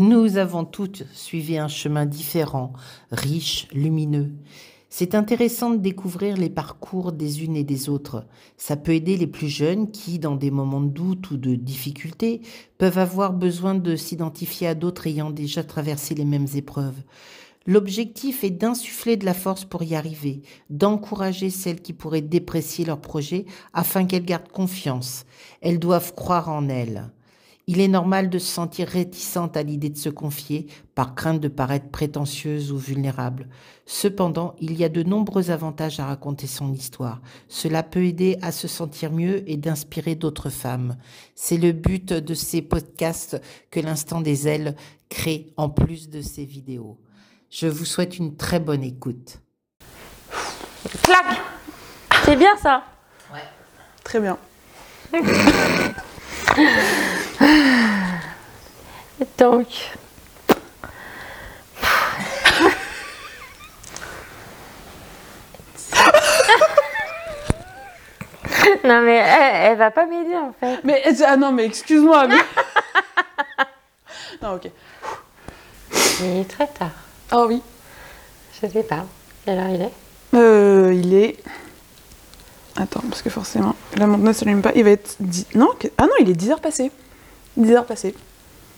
nous avons toutes suivi un chemin différent, riche, lumineux. C'est intéressant de découvrir les parcours des unes et des autres. Ça peut aider les plus jeunes qui, dans des moments de doute ou de difficulté, peuvent avoir besoin de s'identifier à d'autres ayant déjà traversé les mêmes épreuves. L'objectif est d'insuffler de la force pour y arriver, d'encourager celles qui pourraient déprécier leur projet afin qu'elles gardent confiance. Elles doivent croire en elles. Il est normal de se sentir réticente à l'idée de se confier par crainte de paraître prétentieuse ou vulnérable. Cependant, il y a de nombreux avantages à raconter son histoire. Cela peut aider à se sentir mieux et d'inspirer d'autres femmes. C'est le but de ces podcasts que l'Instant des ailes crée en plus de ces vidéos. Je vous souhaite une très bonne écoute. Clac C'est bien ça? Ouais. Très bien. Donc. non mais elle, elle va pas m'aider en fait. Mais ah non, mais excuse-moi. Mais... non, ok. Il est très tard. Ah oui. Je sais pas. Quelle heure il est? Euh, il est. Attends, parce que forcément, la montre ne s'allume pas. Il va être. 10... Non, ah non, il est 10 heures passées. 10 heures passées.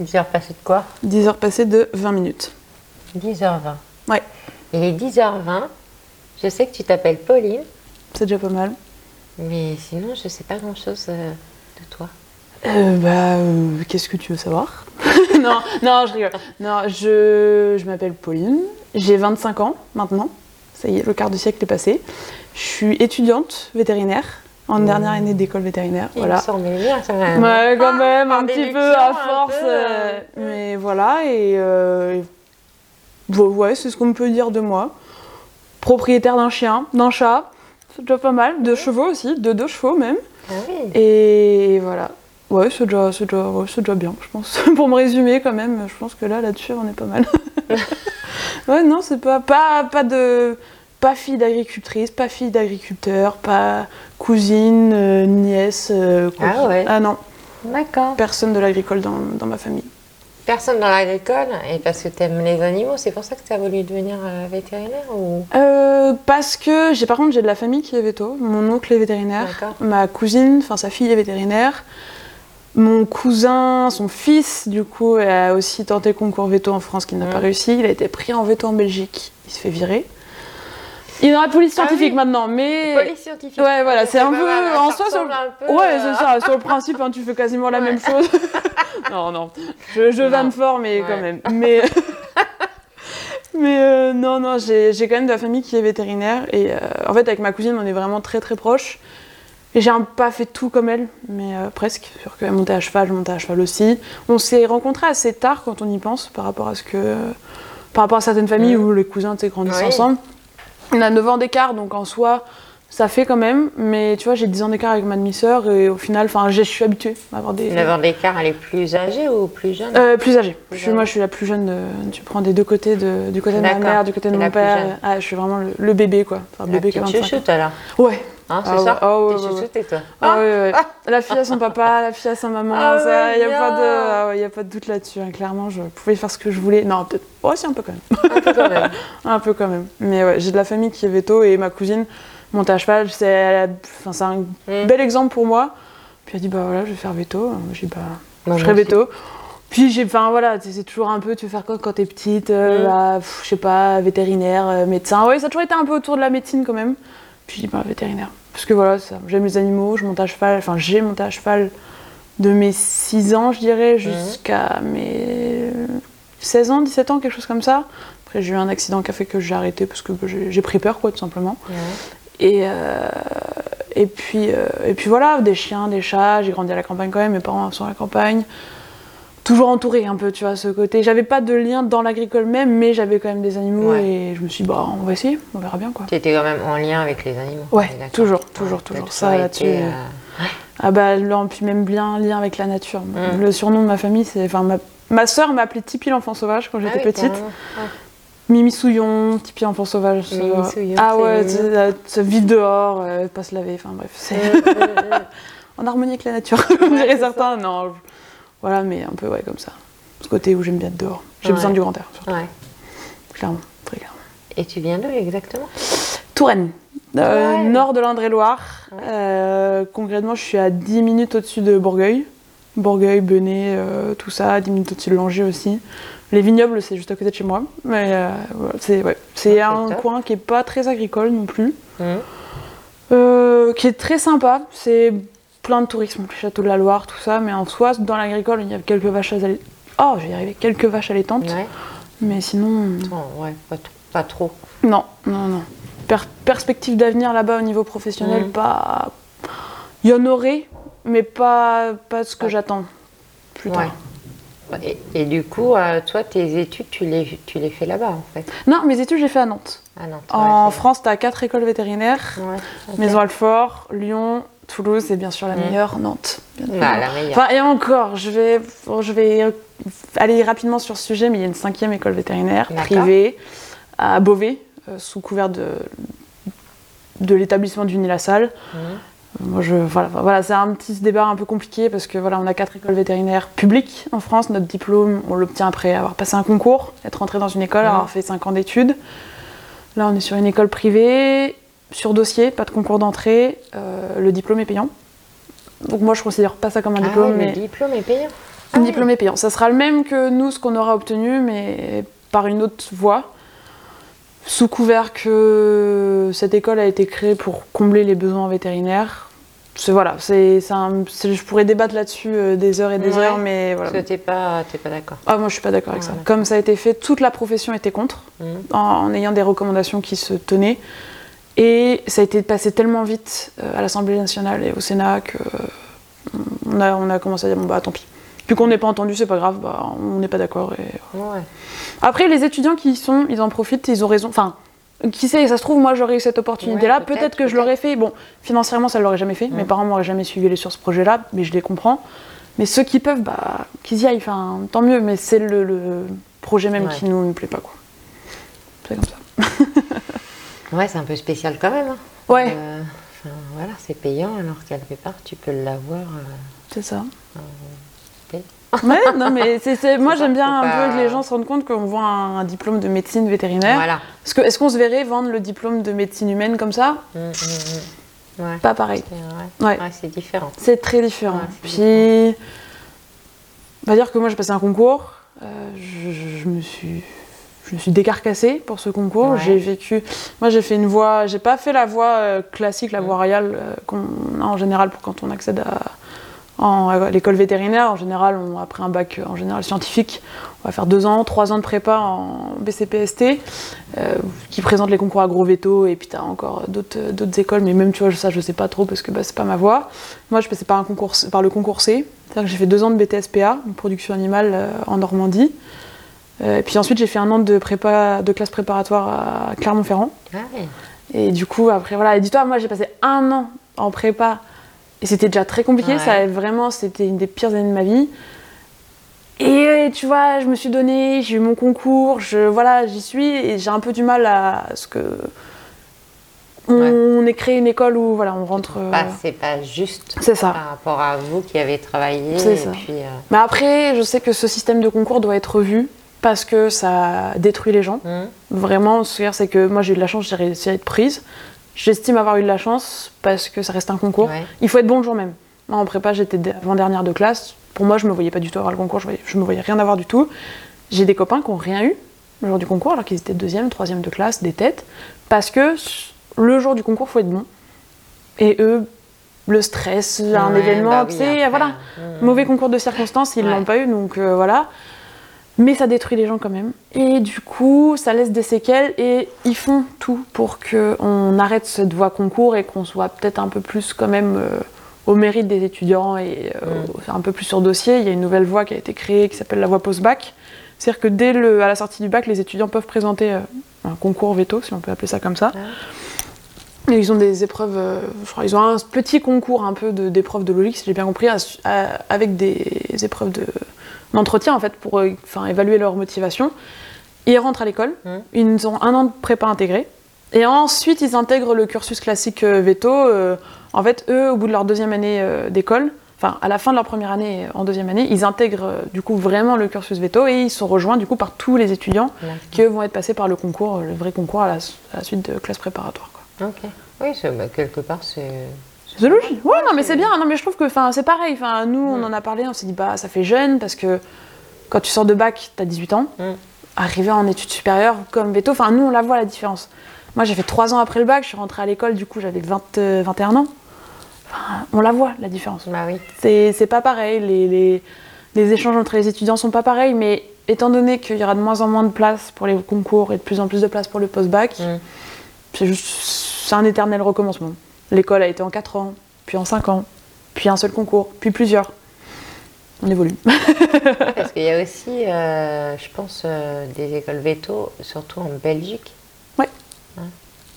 10 heures passées de quoi? 10 heures passées de 20 minutes. 10h20. Ouais, Il est 10h20. Je sais que tu t'appelles Pauline, c'est déjà pas mal. mais sinon je sais pas grand chose de toi. Euh, bah, euh, qu'est-ce que tu veux savoir? Non, non, je rigole. Non, je, je m'appelle Pauline. J'ai 25 ans maintenant. Ça y est, le quart de siècle est passé. Je suis étudiante vétérinaire en dernière année d'école vétérinaire. Il voilà. me bien quand même. Ouais, quand Ah, même, un petit peu à force. peu, euh, euh, mais voilà, et. euh, et- bon, ouais, c'est ce qu'on peut dire de moi. Propriétaire d'un chien, d'un chat, c'est déjà pas mal. De chevaux aussi, de deux chevaux même. Ah oui. Et voilà. Ouais, c'est déjà, c'est déjà, ouais, c'est déjà bien, je pense. Pour me résumer, quand même, je pense que là, là-dessus, on est pas mal. ouais, non, c'est pas, pas, pas de. Pas fille d'agricultrice, pas fille d'agriculteur, pas cousine, euh, nièce. euh. Ah ouais. Ah non, D'accord. personne de l'agricole dans, dans ma famille. Personne dans l'agricole, et parce que tu aimes les animaux, c'est pour ça que tu as voulu devenir euh, vétérinaire ou? Parce que j'ai par contre j'ai de la famille qui est veto. Mon oncle est vétérinaire, ma cousine, enfin sa fille est vétérinaire. Mon cousin, son fils, du coup, a aussi tenté concours veto en France, qui n'a pas Mm. réussi. Il a été pris en veto en Belgique. Il se fait virer. Il dans la police Ah scientifique oui. maintenant, mais Police scientifique. Ouais, voilà, c'est un peu mal, en ça soi. Sur... peu, Ouais, c'est ça. Sur le principe, hein, tu fais quasiment la même chose. non, non. Je, je vanne fort, mais Ouais. quand même. Mais, mais euh, non, non, j'ai quand même de la famille qui est vétérinaire. Et euh, en fait, avec ma cousine, on est vraiment très très proches. Et j'ai pas fait tout comme elle, mais euh, presque. Sur qu'elle montait à cheval, je montais à cheval aussi. On s'est rencontrés assez tard quand on y pense, par rapport à ce que. Par rapport à certaines familles Mhm. où les cousins sais, grandissent Oui. ensemble. On a 9 ans d'écart, donc en soi, ça fait quand même. Mais tu vois, j'ai 10 ans d'écart avec ma demi-sœur et au final, enfin, je suis habituée à avoir des. L'avant d'écart, elle est plus âgée ou plus jeune? Euh, plus âgée. Plus Je suis- moi, je suis la plus jeune. de- tu prends des deux côtés, de- du côté de ma mère, du côté de mon père. Ah, je suis vraiment le, le bébé, quoi. Enfin, La bébé qui a petite 25 ans. chouchoute alors. Ouais. Hein, c'est Ah ouais, ça ah ouais, T'es ouais, toi Ah, ouais, ouais. La fille à son papa, la fille à sa maman, Ah il n'y a, ah a pas de doute là-dessus. hein. Clairement, je pouvais faire ce que je voulais. Non, peut-être. Si, un peu quand même. Un peu quand même. Un peu quand même. Mais ouais, j'ai de la famille qui est veto et ma cousine monte à cheval. C'est enfin, c'est un Mm. bel exemple pour moi. Puis elle dit bah voilà, je vais faire veto. J'ai bah je serai veto. Puis j'ai, enfin voilà, c'est c'est toujours un peu, tu veux faire quoi quand t'es petite euh, Mm. bah, pff, Je sais pas, vétérinaire, euh, médecin. Ouais, ça a toujours été un peu autour de la médecine quand même. Puis bah vétérinaire. Parce que voilà, j'aime les animaux, je monte à cheval. Enfin, j'ai monté à cheval de mes 6 ans, je dirais, jusqu'à mes 16 ans, 17 ans, quelque chose comme ça. Après, j'ai eu un accident qui a fait que j'ai arrêté parce que j'ai pris peur, quoi, tout simplement. Ouais. Et, euh, et, puis, euh, et puis voilà, des chiens, des chats. J'ai grandi à la campagne quand même, mes parents sont à la campagne. Toujours entourée un peu, tu vois, ce côté. J'avais pas de lien dans l'agricole même, mais j'avais quand même des animaux Ouais. et je me suis dit, bah, on va essayer, on verra bien, quoi. Tu étais quand même en lien avec les animaux. Ouais, toujours, toujours, Ouais, toujours. Ça, là-dessus, euh, euh, Ah bah, là, puis même bien lien avec la nature. Mm. Le surnom de ma famille, c'est. Enfin, ma, ma soeur m'appelait Tipi l'enfant sauvage quand j'étais ah oui, petite. Mimi Souillon, Tipi l'enfant sauvage. ça- Mimi Souillon, ah ouais, euh, se vivre dehors, euh, pas se laver, enfin bref. C'est en harmonie avec la nature, comme diraient certains. Non, je- voilà, mais un peu, ouais, comme ça. ce côté où j'aime bien être dehors. J'ai Ouais. besoin du grand air, surtout, Ouais. clairement, très clairement. Et tu viens d'où exactement? Touraine, euh, nord de l'Indre-et-Loire. Euh, concrètement, je suis à 10 minutes au-dessus de Bourgueil. Bourgueil, Benet, euh, tout ça, 10 minutes au-dessus de Langeais aussi. Les vignobles, c'est juste à côté de chez moi. Mais c'est ouais. un top. coin qui est pas très agricole non plus. Euh, qui est très sympa. C'est plein de tourisme, le château de la Loire, tout ça. Mais en soi, dans l'agricole, il y a quelques vaches allaitantes. Oh, je vais y arriver. Quelques vaches allaitantes. Ouais. Mais sinon, Oh, ouais, pas, trop- pas trop. non, non, non. Per- perspective d'avenir là-bas au niveau professionnel, Mhm. pas. Il y en aurait, mais pas, pas ce que j'attends plus Ouais. tard. Et, et du coup, euh, toi, tes études, tu les, tu les fais là-bas, en fait? Non, mes études, j'ai fait à Nantes. Ah non. En France, tu as quatre écoles vétérinaires Ouais. ok. Maison Alfort, Lyon, Toulouse et bien sûr la Mhm. meilleure, Nantes. bien Bah, la meilleure. Enfin, et encore, je vais, je vais aller rapidement sur ce sujet, mais il y a une cinquième école vétérinaire privée à Beauvais, euh, sous couvert de, de l'établissement du Nil-la-Salle. Mhm. Moi, je, voilà, voilà, c'est un petit débat un peu compliqué parce que voilà, on a quatre écoles vétérinaires publiques en France. Notre diplôme, on l'obtient après avoir passé un concours, être rentré dans une école, Mhm. avoir fait cinq ans d'études. Là, on est sur une école privée, sur dossier, pas de concours d'entrée. euh, le diplôme est payant. Donc moi, je considère pas ça comme un Ah diplôme, ouais, mais le diplôme est payant. un Ah diplôme est payant. Ça sera le même que nous, ce qu'on aura obtenu, mais par une autre voie. Sous couvert que cette école a été créée pour combler les besoins vétérinaires. C'est voilà, c'est, je pourrais débattre là-dessus euh, des heures et des Ouais. heures, mais voilà. Parce que t'es pas, pas d'accord. Ah, moi, je suis pas d'accord avec ça. Comme ça a été fait, toute la profession était contre, en, en ayant des recommandations qui se tenaient. Et ça a été passé tellement vite euh, à l'Assemblée nationale et au Sénat que euh, on a, on a commencé à dire bon bah tant pis. Vu qu'on n'est pas entendu, c'est pas grave, bah, on n'est pas d'accord. Et... Ouais. Après, les étudiants qui y sont, ils en profitent, ils ont raison. Enfin, qui sait, ça se trouve, moi j'aurais eu cette opportunité-là. Ouais, peut-être, que je l'aurais fait. Bon, financièrement, ça ne l'aurait jamais fait. Mes parents m'auraient jamais suivi sur ce projet-là, mais je les comprends. Mais ceux qui peuvent, bah, qu'ils y aillent, enfin, tant mieux. Mais c'est le, le projet même Ouais. qui nous ne plaît pas, quoi. C'est comme ça. Ouais, c'est un peu spécial quand même. hein. Ouais. Euh, enfin, voilà, c'est payant alors quelque part tu peux l'avoir. euh, C'est ça. Ouais, non, mais c'est, c'est- moi j'aime bien un pas- peu que les gens se rendent compte qu'on voit un, un diplôme de médecine vétérinaire. Voilà. Parce que, est-ce qu'on se verrait vendre le diplôme de médecine humaine comme ça? Mm, mm, mm. Ouais. Pas pareil. C'est ouais. Ouais. Différent. C'est très différent. Puis, on va dire que moi j'ai passé un concours. euh, je, je- je me suis, je me suis décarcassée pour ce concours. Ouais. J'ai vécu. Moi j'ai fait une voie. J'ai pas fait la voie euh, classique, la voie Mm. royale euh, qu'on a en général pour quand on accède à, en- à l'école vétérinaire. En général, on, après un bac euh, en général scientifique, on va faire deux ans, trois ans de prépa en BCPST, euh, qui présente les concours agro-véto, et puis tu as encore d'autres écoles, mais même tu vois, ça je sais pas trop parce que bah, c'est pas ma voie. Moi, je passais par, un concours, par le concours C, c'est-à-dire que j'ai fait deux ans de BTSPA, production animale en Normandie. Euh, et puis ensuite, j'ai fait un an de, prépa, de classe préparatoire à Clermont-Ferrand. Ah ouais. Et du coup, après, voilà. Et dis-toi, moi, j'ai passé un an en prépa. Et c'était déjà très compliqué. Ouais. Ça, vraiment, c'était une des pires années de ma vie. Et euh, tu vois, je me suis donné, j'ai eu mon concours, je, voilà, j'y suis. Et j'ai un peu du mal à ce que. On, Ouais. on créé une école où, voilà, on rentre. euh, Bah, c'est pas juste c'est ça. par rapport à vous qui avez travaillé. C'est et ça. Puis, euh, Mais après, je sais que ce système de concours doit être revu parce que ça détruit les gens. hum, Vraiment, ce c'est que moi j'ai eu de la chance, j'ai réussi à être prise. J'estime avoir eu de la chance parce que ça reste un concours. ouais. Il faut être bon le jour même. Moi en prépa, j'étais avant-dernière de classe. Pour moi, je me voyais pas du tout avoir le concours, je, voyais, je me voyais rien avoir du tout. J'ai des copains qui n'ont rien eu le jour du concours, alors qu'ils étaient deuxième, troisième de classe, des têtes, parce que le jour du concours, faut être bon. Et eux, le stress, un Ouais, événement, bah tu sais, voilà. hum, Mauvais concours de circonstances, ils Ouais. l'ont pas eu, donc euh, voilà. Mais ça détruit les gens quand même. Et du coup, ça laisse des séquelles et ils font tout pour qu'on arrête cette voie concours et qu'on soit peut-être un peu plus quand même euh, au mérite des étudiants et euh, un peu plus sur dossier. Il y a une nouvelle voie qui a été créée qui s'appelle la voie post-bac. C'est-à-dire que dès le, à la sortie du bac, les étudiants peuvent présenter euh, un concours veto, si on peut appeler ça comme ça. Et ils ont des épreuves, je crois, ils ont un petit concours un peu de- d'épreuves de, logique, si j'ai bien compris, à- à- avec des épreuves de- d'entretien en fait pour euh, enfin, évaluer leur motivation. Ils rentrent à l'école, Mhm. ils ont un an de prépa intégré, et ensuite ils intègrent le cursus classique euh, veto. euh, en fait, eux, au bout de leur deuxième année d'école, enfin à la fin de leur première année, en deuxième année, ils intègrent du coup vraiment le cursus veto et ils sont rejoints du coup par tous les étudiants D'accord. qui eux vont être passés par le concours, le vrai concours à la, à la suite de classe préparatoire. Quoi. Ok. Oui, bah, quelque part, c'est. C'est logique. Ouais, non, mais c'est bien. Non, mais je trouve que, c'est pareil. Enfin, nous, on en a parlé. On s'est dit, bah, ça fait jeune parce que quand tu sors de bac, t'as 18 ans. Mm. Arriver en études supérieures comme veto, enfin, nous, on la voit la différence. Moi, j'ai fait 3 ans après le bac. Je suis rentrée à l'école. Du coup, j'avais 20, euh, 21 ans. Enfin, on la voit la différence. Bah oui. C'est c'est pas pareil. Les, les, les échanges entre les étudiants sont pas pareils. Mais étant donné qu'il y aura de moins en moins de place pour les concours et de plus en plus de place pour le post-bac, Mm. c'est juste c'est un éternel recommencement. L'école a été en 4 ans, puis en 5 ans, puis un seul concours, puis plusieurs. On évolue. Parce qu'il y a aussi, euh, je pense, euh, des écoles veto, surtout en Belgique.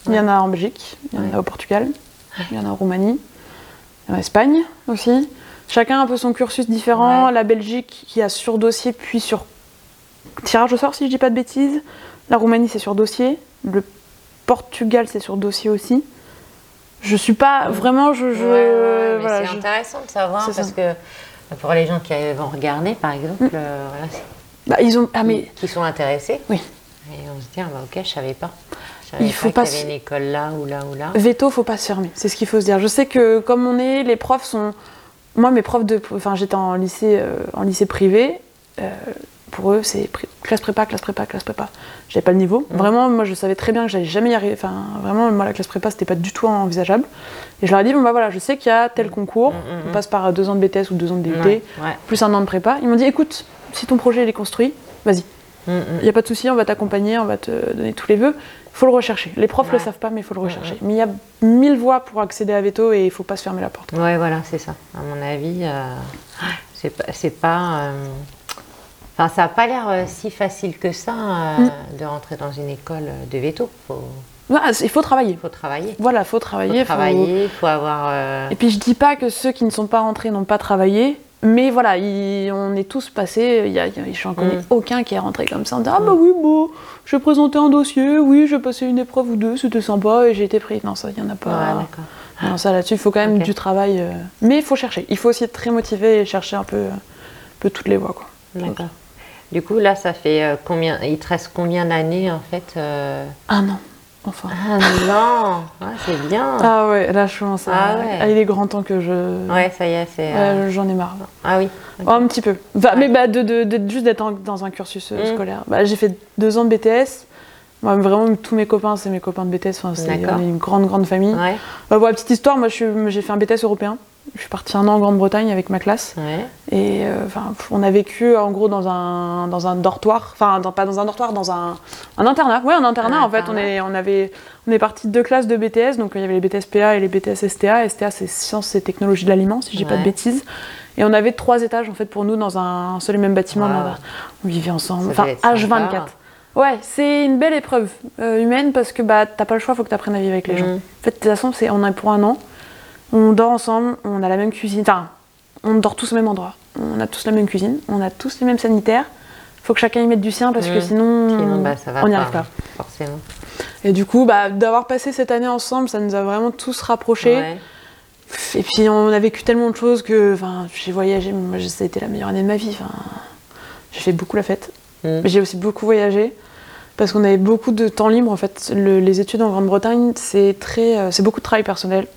Il y en a en Belgique, il y en a Ouais. au Portugal, il y en a en Roumanie, il y en a en Espagne aussi. Chacun a un peu son cursus différent. Ouais. La Belgique qui a sur dossier puis sur tirage au sort si je dis pas de bêtises. La Roumanie c'est sur dossier. Le Portugal c'est sur dossier aussi. Je suis pas vraiment je, je- Ouais, ouais, voilà, c'est je- intéressant de savoir parce ça. que pour les gens qui vont regarder, par exemple, euh, voilà, bah, ils ont ah mais qui sont intéressés. Oui. Et on se dit, ah bah ok, je savais pas. Je savais Il faut pas pas qu'il y avait se- une école là ou là ou là. Veto, faut pas se fermer, c'est ce qu'il faut se dire. Je sais que comme on est, les profs sont. Moi, mes profs de. Enfin, j'étais en lycée, euh, en lycée privé. euh, pour eux, c'est classe prépa, classe prépa, classe prépa. J'avais pas le niveau. Mm. Vraiment, moi, je savais très bien que j'allais jamais y arriver. Enfin, vraiment, moi, la classe prépa, c'était pas du tout envisageable. Et je leur ai dit, bon, bah voilà, je sais qu'il y a tel concours. Mm, mm, On mm. passe par deux ans de BTS ou deux ans de DUT, Ouais, plus un an de prépa. Ils m'ont dit, écoute, si ton projet il est construit, vas-y. Mm, mm. Il n'y a pas de souci, on va t'accompagner, on va te donner tous les vœux. Il faut le rechercher. Les profs le Ouais. savent pas, mais il faut le rechercher. Mais il y a mille voies pour accéder à Veto et il faut pas se fermer la porte. Ouais, voilà, c'est ça. À mon avis, euh, c'est pas. c'est pas, euh, Enfin, ça n'a pas l'air euh, si facile que ça euh, Mm. de rentrer dans une école de veto. Il faut, Ah, il faut travailler. faut travailler. Voilà, il faut Il faut travailler. faut- travailler, il faut avoir. euh, Et puis je dis pas que ceux qui ne sont pas rentrés n'ont pas travaillé, mais voilà, il- on est tous passés. Il y a, il je n'en connais Mm. aucun qui est rentré comme ça en disant Ah bah oui, bon, j'ai présenté un dossier, oui, j'ai passé une épreuve ou deux, c'était sympa et j'ai été pris. Non, ça, il y en a pas. Ouais. Non, ça là-dessus, il faut quand même du travail. euh, Mais il faut chercher. Il faut aussi être très motivé et chercher un peu, un peu toutes les voies. Quoi. D'accord. Du coup, là, ça fait euh, combien Il te reste combien d'années en fait euh, Un an, enfin. Ah non Ah, C'est bien Ah ouais, là je commence à. Ah ouais. Ah, il est grand temps que je. Ouais, ça y est, c'est. euh, J'en ai marre. Ah oui. Oh, un petit peu. Enfin, Mais bah, de, de- de- juste d'être dans un cursus Mm. scolaire. Bah, j'ai fait deux ans de BTS. Moi, vraiment, tous mes copains, c'est mes copains de BTS. Enfin, c'est une grande, grande famille. Ouais, Bah, pour la petite histoire, moi, j'ai fait un BTS européen. Je suis partie un an en Grande-Bretagne avec ma classe. ouais. Et euh, on a vécu en gros dans un, dans un dortoir. Enfin, dans- pas dans un dortoir, dans un, un internat. Ouais, un internat en fait. On est, on, avait, on est parti de deux classes de BTS. Donc il y avait les BTS PA et les BTS STA. STA, c'est Sciences et Technologies de l'Aliment, si je dis pas de bêtises. Et on avait trois étages en fait pour nous dans un seul et même bâtiment. Wow. On vivait ensemble. Enfin, devait être H24. sympa. Ouais, c'est une belle épreuve euh, humaine parce que bah, t'as pas le choix, faut que tu apprennes à vivre avec les gens. Mhm. En fait, de toute façon, c'est, on est pour un an, on dort ensemble, on a la même cuisine, enfin, on dort tous au même endroit, on a tous la même cuisine, on a tous les mêmes sanitaires. Faut que chacun y mette du sien parce que Mhm. sinon, Sinon, bah, ça va on n'y arrive pas. Forcément. Et du coup, bah, d'avoir passé cette année ensemble, ça nous a vraiment tous rapprochés. Ouais. Et puis on a vécu tellement de choses que, enfin, j'ai voyagé, moi, ça a été la meilleure année de ma vie. Enfin, j'ai fait beaucoup la fête. Mais j'ai aussi beaucoup voyagé parce qu'on avait beaucoup de temps libre. En fait, Le- les études en Grande-Bretagne, c'est très, euh, c'est beaucoup de travail personnel.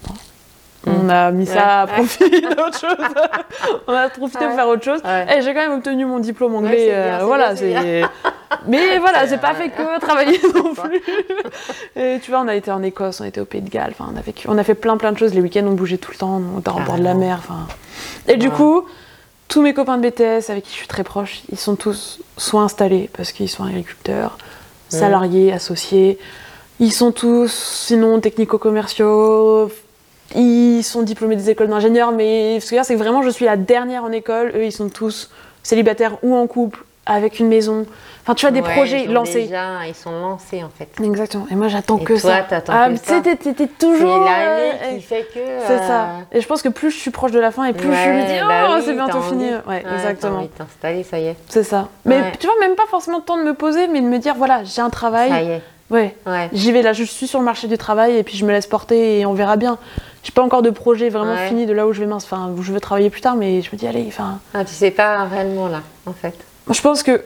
On a mis ça à Ouais. profit d'autre chose. On a profité Ouais. pour faire autre chose. Ouais. Et j'ai quand même obtenu mon diplôme Ouais, anglais. c'est bien, c'est voilà, bien, c'est c'est. Mais voilà, C'est, j'ai pas fait que travailler non plus. Et tu vois, on a été en Écosse, on a été au Pays de Galles. Enfin, on a vécu, on a fait plein plein de choses. Les week-ends, on bougeait tout le temps. On était en bord de la mer. Enfin. Et du coup, tous mes copains de BTS avec qui je suis très proche, ils sont tous soit installés parce qu'ils sont agriculteurs, salariés, associés. Ils sont tous, sinon, technico-commerciaux. Ils sont diplômés des écoles d'ingénieurs, mais ce que je veux dire, c'est que vraiment, je suis la dernière en école. Eux, ils sont tous célibataires ou en couple, avec une maison. Enfin, tu vois, des Ouais, projets ils lancés. déjà- ils sont lancés en fait. Exactement. Et moi, j'attends que toi, ça. t'attends ah, que ça. t'es- t'es C'est toujours. l'année euh, qui fait que. C'est euh, ça. Et je pense que plus je suis proche de la fin et plus je me dis, ouais, oh, bah oui, c'est bientôt t'as fini. Ouais, t'as exactement. envie de ça y est. C'est ça. Mais Ouais. tu vois, même pas forcément le temps de me poser, mais de me dire, voilà, j'ai un travail. Ça y est. Ouais. Ouais. J'y vais là, je suis sur le marché du travail et puis je me laisse porter et on verra bien. J'ai pas encore de projet vraiment Ouais. fini de là où je vais mince, enfin où je veux travailler plus tard, mais je me dis allez, enfin, Ah, tu sais pas réellement là, en fait. je pense que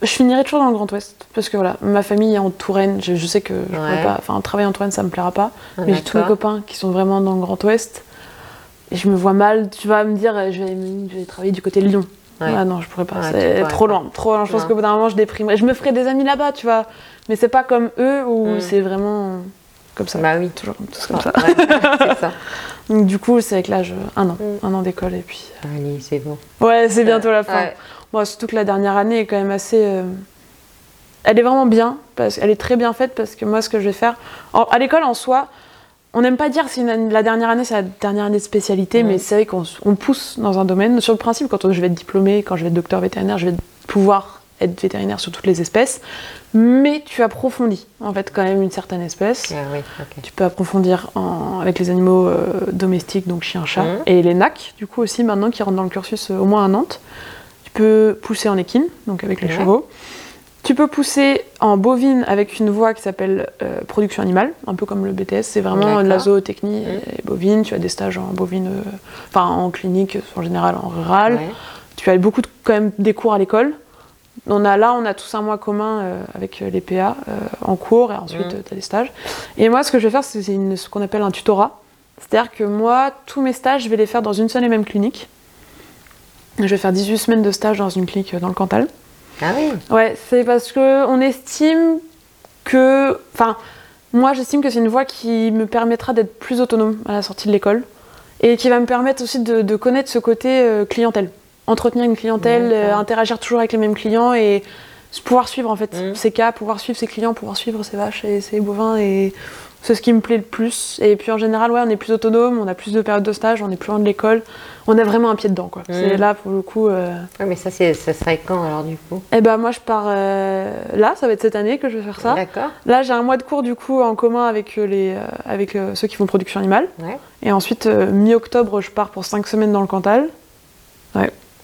je finirai toujours dans le Grand Ouest parce que voilà, ma famille est en Touraine, je, je sais que je pourrais Ouais. pas, enfin travailler en Touraine ça me plaira pas, Ah, mais j'ai tous mes copains qui sont vraiment dans le Grand Ouest et je me vois mal, tu vas me dire je vais, je vais travailler du côté de Lyon. Ouais. Ah non, je pourrais pas, Ouais, c'est trop loin, trop loin. Je pense qu'au bout d'un moment je déprimerai. Je me ferai des amis là-bas, tu vois, mais c'est pas comme eux où Mm. c'est vraiment comme ça. Bah oui. Toujours tous comme ça. Ouais, c'est ça. Donc du coup, c'est avec l'âge euh, un an, Mm. un an d'école et puis. Allez, c'est bon. Ouais, c'est bientôt la fin. Ouais. Bon, surtout que la dernière année est quand même assez. euh, Elle est vraiment bien, parce qu'elle est très bien faite parce que moi, ce que je vais faire. en- À l'école en soi, on n'aime pas dire une année- la dernière année, c'est la dernière année de spécialité, mais c'est vrai qu'on on pousse dans un domaine. Sur le principe, quand je vais être diplômée, quand je vais être docteur vétérinaire, je vais pouvoir être vétérinaire sur toutes les espèces, mais tu approfondis en fait quand même une certaine espèce. Ah oui. Tu peux approfondir en- avec les animaux euh, domestiques, donc chien, chat, Mhm. et les NAC, du coup aussi maintenant qui rentrent dans le cursus euh, au moins à Nantes. Tu peux pousser en équine, donc avec les Ouais. chevaux. Tu peux pousser en bovine avec une voie qui s'appelle euh, production animale, un peu comme le BTS. C'est vraiment de la zootechnie Mhm. et bovine. Tu as des stages en bovine, enfin en clinique, en général en rural. Ouais. Tu as beaucoup de, quand même des cours à l'école. On a là, on a tous un mois commun euh, avec euh, les PA euh, en cours et ensuite Mhm. tu as des stages. Et moi, ce que je vais faire, c'est ce qu'on appelle un tutorat. C'est-à-dire que moi, tous mes stages, je vais les faire dans une seule et même clinique. Je vais faire 18 semaines de stage dans une clinique dans le Cantal. Ah oui. Ouais, c'est parce que on estime que. Enfin, moi, j'estime que c'est une voie qui me permettra d'être plus autonome à la sortie de l'école et qui va me permettre aussi de, de connaître ce côté clientèle. Entretenir une clientèle, euh, interagir toujours avec les mêmes clients et pouvoir suivre en fait ses cas, pouvoir suivre ses clients, pouvoir suivre ses vaches et ses bovins et c'est ce qui me plaît le plus. Et puis en général, ouais, on est plus autonome, on a plus de périodes de stage, on est plus loin de l'école, on a vraiment un pied dedans quoi. C'est là pour le coup. euh, Ouais, mais ça, c'est, ça serait quand alors du coup? Eh ben moi je pars euh, là, ça va être cette année que je vais faire ça. D'accord. Là j'ai un mois de cours du coup en commun avec, les, euh, avec ceux qui font production animale. Ouais. Et ensuite mi-octobre je pars pour 5 semaines dans le Cantal.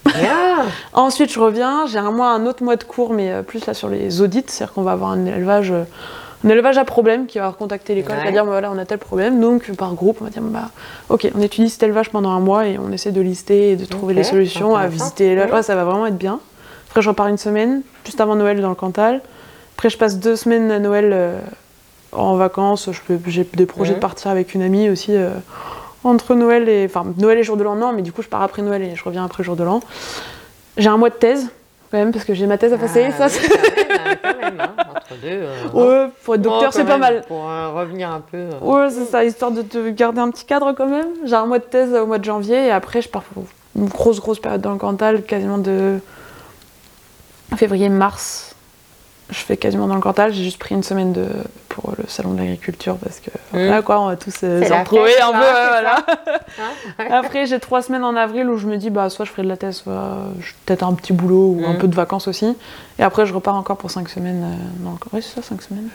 Bien. Ensuite je reviens, j'ai un mois, un autre mois de cours mais euh, plus là sur les audits, c'est-à-dire qu'on va avoir un élevage, euh, un élevage à problème qui va contacter l'école, qui va dire bah, voilà on a tel problème, donc par groupe on va dire bah ok on étudie cet élevage pendant un mois et on essaie de lister et de trouver Ok, les solutions, à visiter l'élevage, Ouais. Ça va vraiment être bien. Après je repars une semaine, juste avant Noël dans le Cantal. Après je passe deux semaines à Noël euh, en vacances, j'ai des projets de partir avec une amie aussi. euh, entre Noël et enfin Noël et jour de l'an non mais du coup je pars après Noël et je reviens après jour de l'an j'ai un mois de thèse quand même parce que j'ai ma thèse à passer Ah ça oui, c'est- quand même, hein, entre deux. euh, hein. ouais pour être docteur Oh, c'est pas mal Pour euh, revenir un peu. euh, ouais c'est ça histoire de te garder un petit cadre quand même j'ai un mois de thèse au mois de janvier et après je pars pour une grosse grosse période dans le Cantal quasiment de février mars je fais quasiment dans le Cantal j'ai juste pris une semaine de pour le salon de l'agriculture parce que Mhm. là quoi on va tous euh, retrouver un peu là, ouais, c'est voilà hein. Après, j'ai trois semaines en avril où je me dis, bah, soit je ferai de la thèse, soit je- peut-être un petit boulot ou un Mhm. peu de vacances aussi. Et après, je repars encore pour cinq semaines. euh, dans le- Ouais, c'est ça, cinq semaines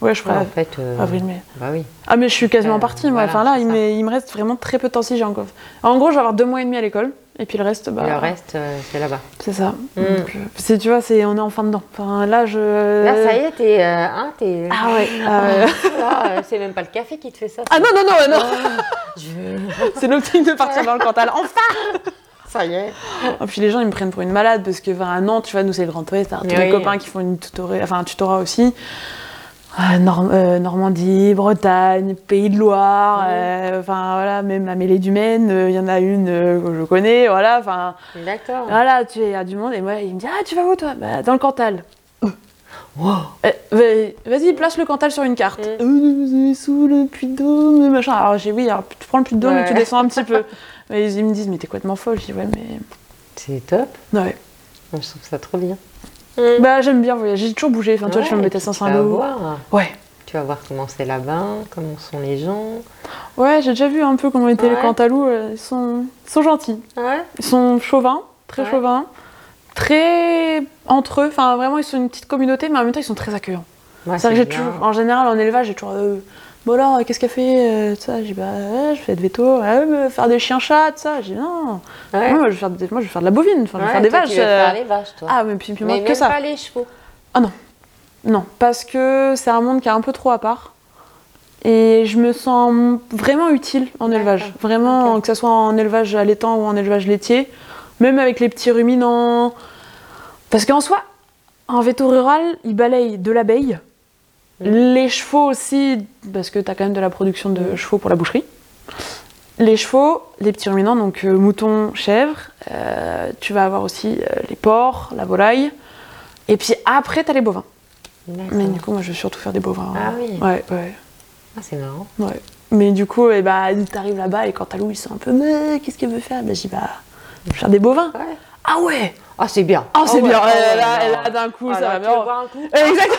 Ouais, je ferai Ouais, en fait. euh, avril-mai. Bah oui. Ah, mais je suis quasiment Euh, partie, moi. voilà, enfin, là, il, il me reste vraiment très peu de temps si j'ai encore. En gros, je vais avoir deux mois et demi à l'école. Et puis le reste, bah. Et le reste, euh, c'est là-bas. C'est ça. Donc, euh, c'est, tu vois, c'est, on est en fin dedans. Enfin, là, je. Là, ça y est, t'es. euh, hein, t'es... Ah ouais. ah. Là, euh, c'est même pas le café qui te fait ça. Ah non, non, non, non. Je- C'est l'optique de partir dans le Cantal. Enfin Ça y est. Et puis les gens ils me prennent pour une malade parce que enfin, à Nantes, tu vois, nous c'est le Grand Ouest, tous Oui. mes copains qui font une tutoré- enfin, un tutorat aussi. Ah, euh, Normandie, Bretagne, Pays de Loire, euh, enfin voilà, même la mêlée du Maine, euh, il y en a une que je connais, voilà, enfin D'accord. voilà, tu es, il y a du monde et moi il me dit ah tu vas où toi? Bah dans le Cantal. Wow. Va- Vas-y, place le Cantal sur une carte. C'est sous le puits de Dôme, machin. Alors j'ai oui, alors, tu prends le puits de Dôme et tu descends un petit peu. Et ils me disent mais t'es complètement folle. Je dis ouais mais C'est top. ouais. Je trouve ça trop bien. Bah j'aime bien voyager, j'ai toujours bougé. Enfin, toi, je en tu vas Saint-Lô. voir. Ouais. Tu vas voir comment c'est là-bas, comment sont les gens. Ouais, j'ai déjà vu un peu comment étaient les. Cantalous. euh, Ils sont, ils sont gentils. Ouais. Ils sont chauvins, très chauvins. Très entre eux. Enfin, vraiment, ils sont une petite communauté, mais en même temps, ils sont très accueillants. C'est vrai que j'ai toujours, en général, en élevage, j'ai toujours. euh, bon alors, euh, qu'est-ce qu'elle fait euh, tout ça, J'ai dit, bah, ouais, je fais de veto, ouais, mais faire des chiens-chats, tout ça. J'ai dit, non. Ouais. Moi, je vais faire des, moi, je vais faire de la bovine, enfin, je vais faire des toi, vaches. Tu veux euh. faire les vaches, toi. Ah, mais puis, puis moi, mais que ça. pas les chevaux. Non, parce que c'est un monde qui est un peu trop à part. Et je me sens vraiment utile en élevage. Vraiment, que ce soit en élevage allaitant ou en élevage laitier, même avec les petits ruminants. Parce qu'en soi, en veto rural, ils balayent de l'abeille, les chevaux aussi, parce que tu as quand même de la production de chevaux pour la boucherie. Les chevaux, les petits ruminants, donc euh, moutons, chèvres. euh, tu vas avoir aussi euh, les porcs, la volaille. Et puis après, tu as les bovins. Mais du coup, moi, je vais surtout faire des bovins. Ah oui. Ouais, ouais. Ah, c'est marrant. Ouais. Mais du coup, eh bah, t'arrives là-bas et quand t'as Louis, c'est un peu, mais qu'est-ce qu'elle veut faire? Bah, je dis, bah, je vais faire des bovins. Ouais. Ah ouais Ah, c'est bien. Ah, c'est ouais, bien. ah ouais, Eh, là, d'un coup, Ah, ça va bien. veux boire un coup Exact.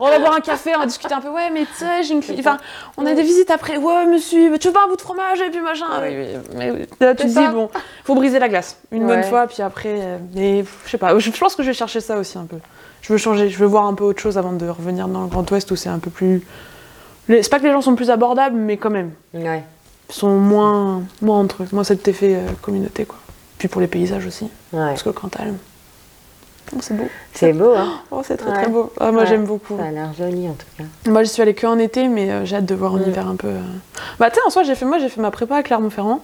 on va boire un café, on va discuter un peu. Ouais, mais tu sais, j'ai une Enfin, on a des visites après. Ouais, monsieur, mais tu veux pas un bout de fromage et puis machin Oui, oui, mais oui. Là, tu te dis, bon, faut briser la glace une bonne Ouais. fois, puis après. euh, Mais je sais pas, je pense que je vais chercher ça aussi un peu. Je veux changer, je veux voir un peu autre chose avant de revenir dans le Grand Ouest où c'est un peu plus. C'est pas que les gens sont plus abordables, mais quand même Ouais. sont moins, moins entre eux, moins cet effet euh, communauté quoi. Puis pour les paysages aussi, Ouais. parce que le Cantal, oh, c'est beau. C'est beau, hein Oh, c'est très Ouais. très beau. Ah, moi Ouais. j'aime beaucoup. Ça a l'air joli, en tout cas. Moi j'y suis allée que en été, mais euh, j'ai hâte de voir en Mm. hiver un peu. euh. Bah tu sais, en soi j'ai fait moi j'ai fait ma prépa à Clermont-Ferrand.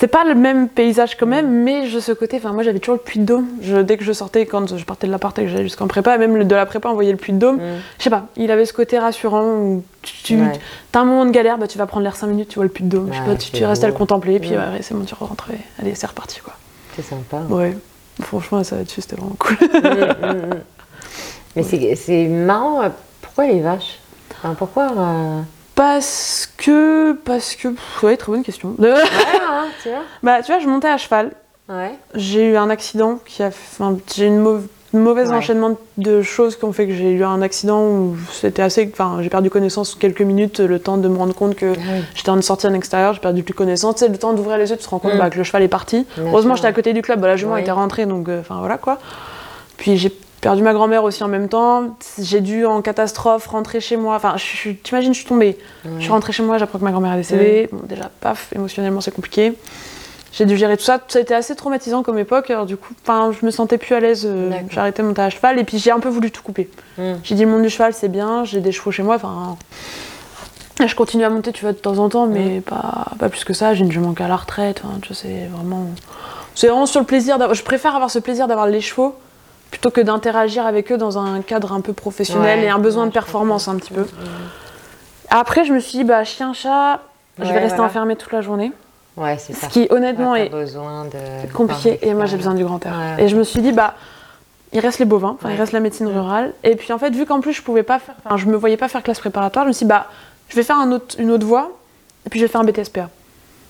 C'est pas le même paysage quand même, mais je ce côté, enfin moi j'avais toujours le puits de Dôme. Je, dès que je sortais, quand je partais de l'appart et que j'allais jusqu'en prépa, même le- de la prépa on voyait le puits de Dôme. Mm. Je sais pas, il avait ce côté rassurant où tu, Ouais. t'as un moment de galère, bah, tu vas prendre l'air 5 minutes, tu vois le puits de Dôme. je sais pas, tu, tu restes à le contempler, et puis Mm. ouais, c'est bon, tu rentres. et Allez, c'est reparti quoi. C'est sympa. Ouais, franchement, ça là-dessus c'était vraiment cool. Mm. Mais c'est c'est marrant. euh, Pourquoi les vaches? Enfin, Pourquoi euh, Parce que. Parce que. Ouais, très bonne question. Ouais, hein, tu vois bah, tu vois, je montais à cheval. Ouais. J'ai eu un accident qui a. fait- Enfin, j'ai une mauvaise. Mauvais Ouais. enchaînement de choses qui ont fait que j'ai eu un accident où c'était assez. Enfin, j'ai perdu connaissance quelques minutes, le temps de me rendre compte que oui. j'étais en sortie en extérieur, j'ai perdu plus connaissance. Tu sais, le temps d'ouvrir les yeux, tu te rends compte Mm. bah, que le cheval est parti. Bien Heureusement, j'étais à côté du club, bah, la jument Oui. était rentrée, donc euh, enfin voilà quoi. Puis j'ai perdu ma grand-mère aussi en même temps. J'ai dû en catastrophe rentrer chez moi. Enfin, t'imagines, je suis tombée. Je suis rentrée chez moi, j'apprends que ma grand-mère est décédée. Bon, déjà, paf, émotionnellement, c'est compliqué. J'ai dû gérer tout ça. Ça a été assez traumatisant comme époque. Alors, du coup, enfin, je me sentais plus à l'aise. euh, j'ai arrêté de monter à cheval et puis j'ai un peu voulu tout couper. J'ai dit, le monde du cheval, c'est bien. J'ai des chevaux chez moi. Enfin, je continue à monter, tu vois, de temps en temps, mais pas, pas plus que ça. J'ai une est à la retraite. Enfin, tu vois, c'est vraiment. C'est vraiment sur le plaisir d'avoir. Je préfère avoir ce plaisir d'avoir les chevaux plutôt que d'interagir avec eux dans un cadre un peu professionnel Ouais, et un besoin ouais, de performance un petit peu. Après, je me suis dit, bah, chien, chat, je vais rester voilà. enfermée toute la journée. Ouais, c'est Ce ça. qui, honnêtement, Ouais, est besoin de. compliqué. Et moi, j'ai besoin du grand air. Ouais. Et je me suis dit, bah, il reste les bovins, il reste la médecine rurale. Et puis, en fait, vu qu'en plus, je pouvais pas faire, enfin, je me voyais pas faire classe préparatoire, je me suis dit, bah, je vais faire un autre, une autre voie, et puis je vais faire un BTSPA.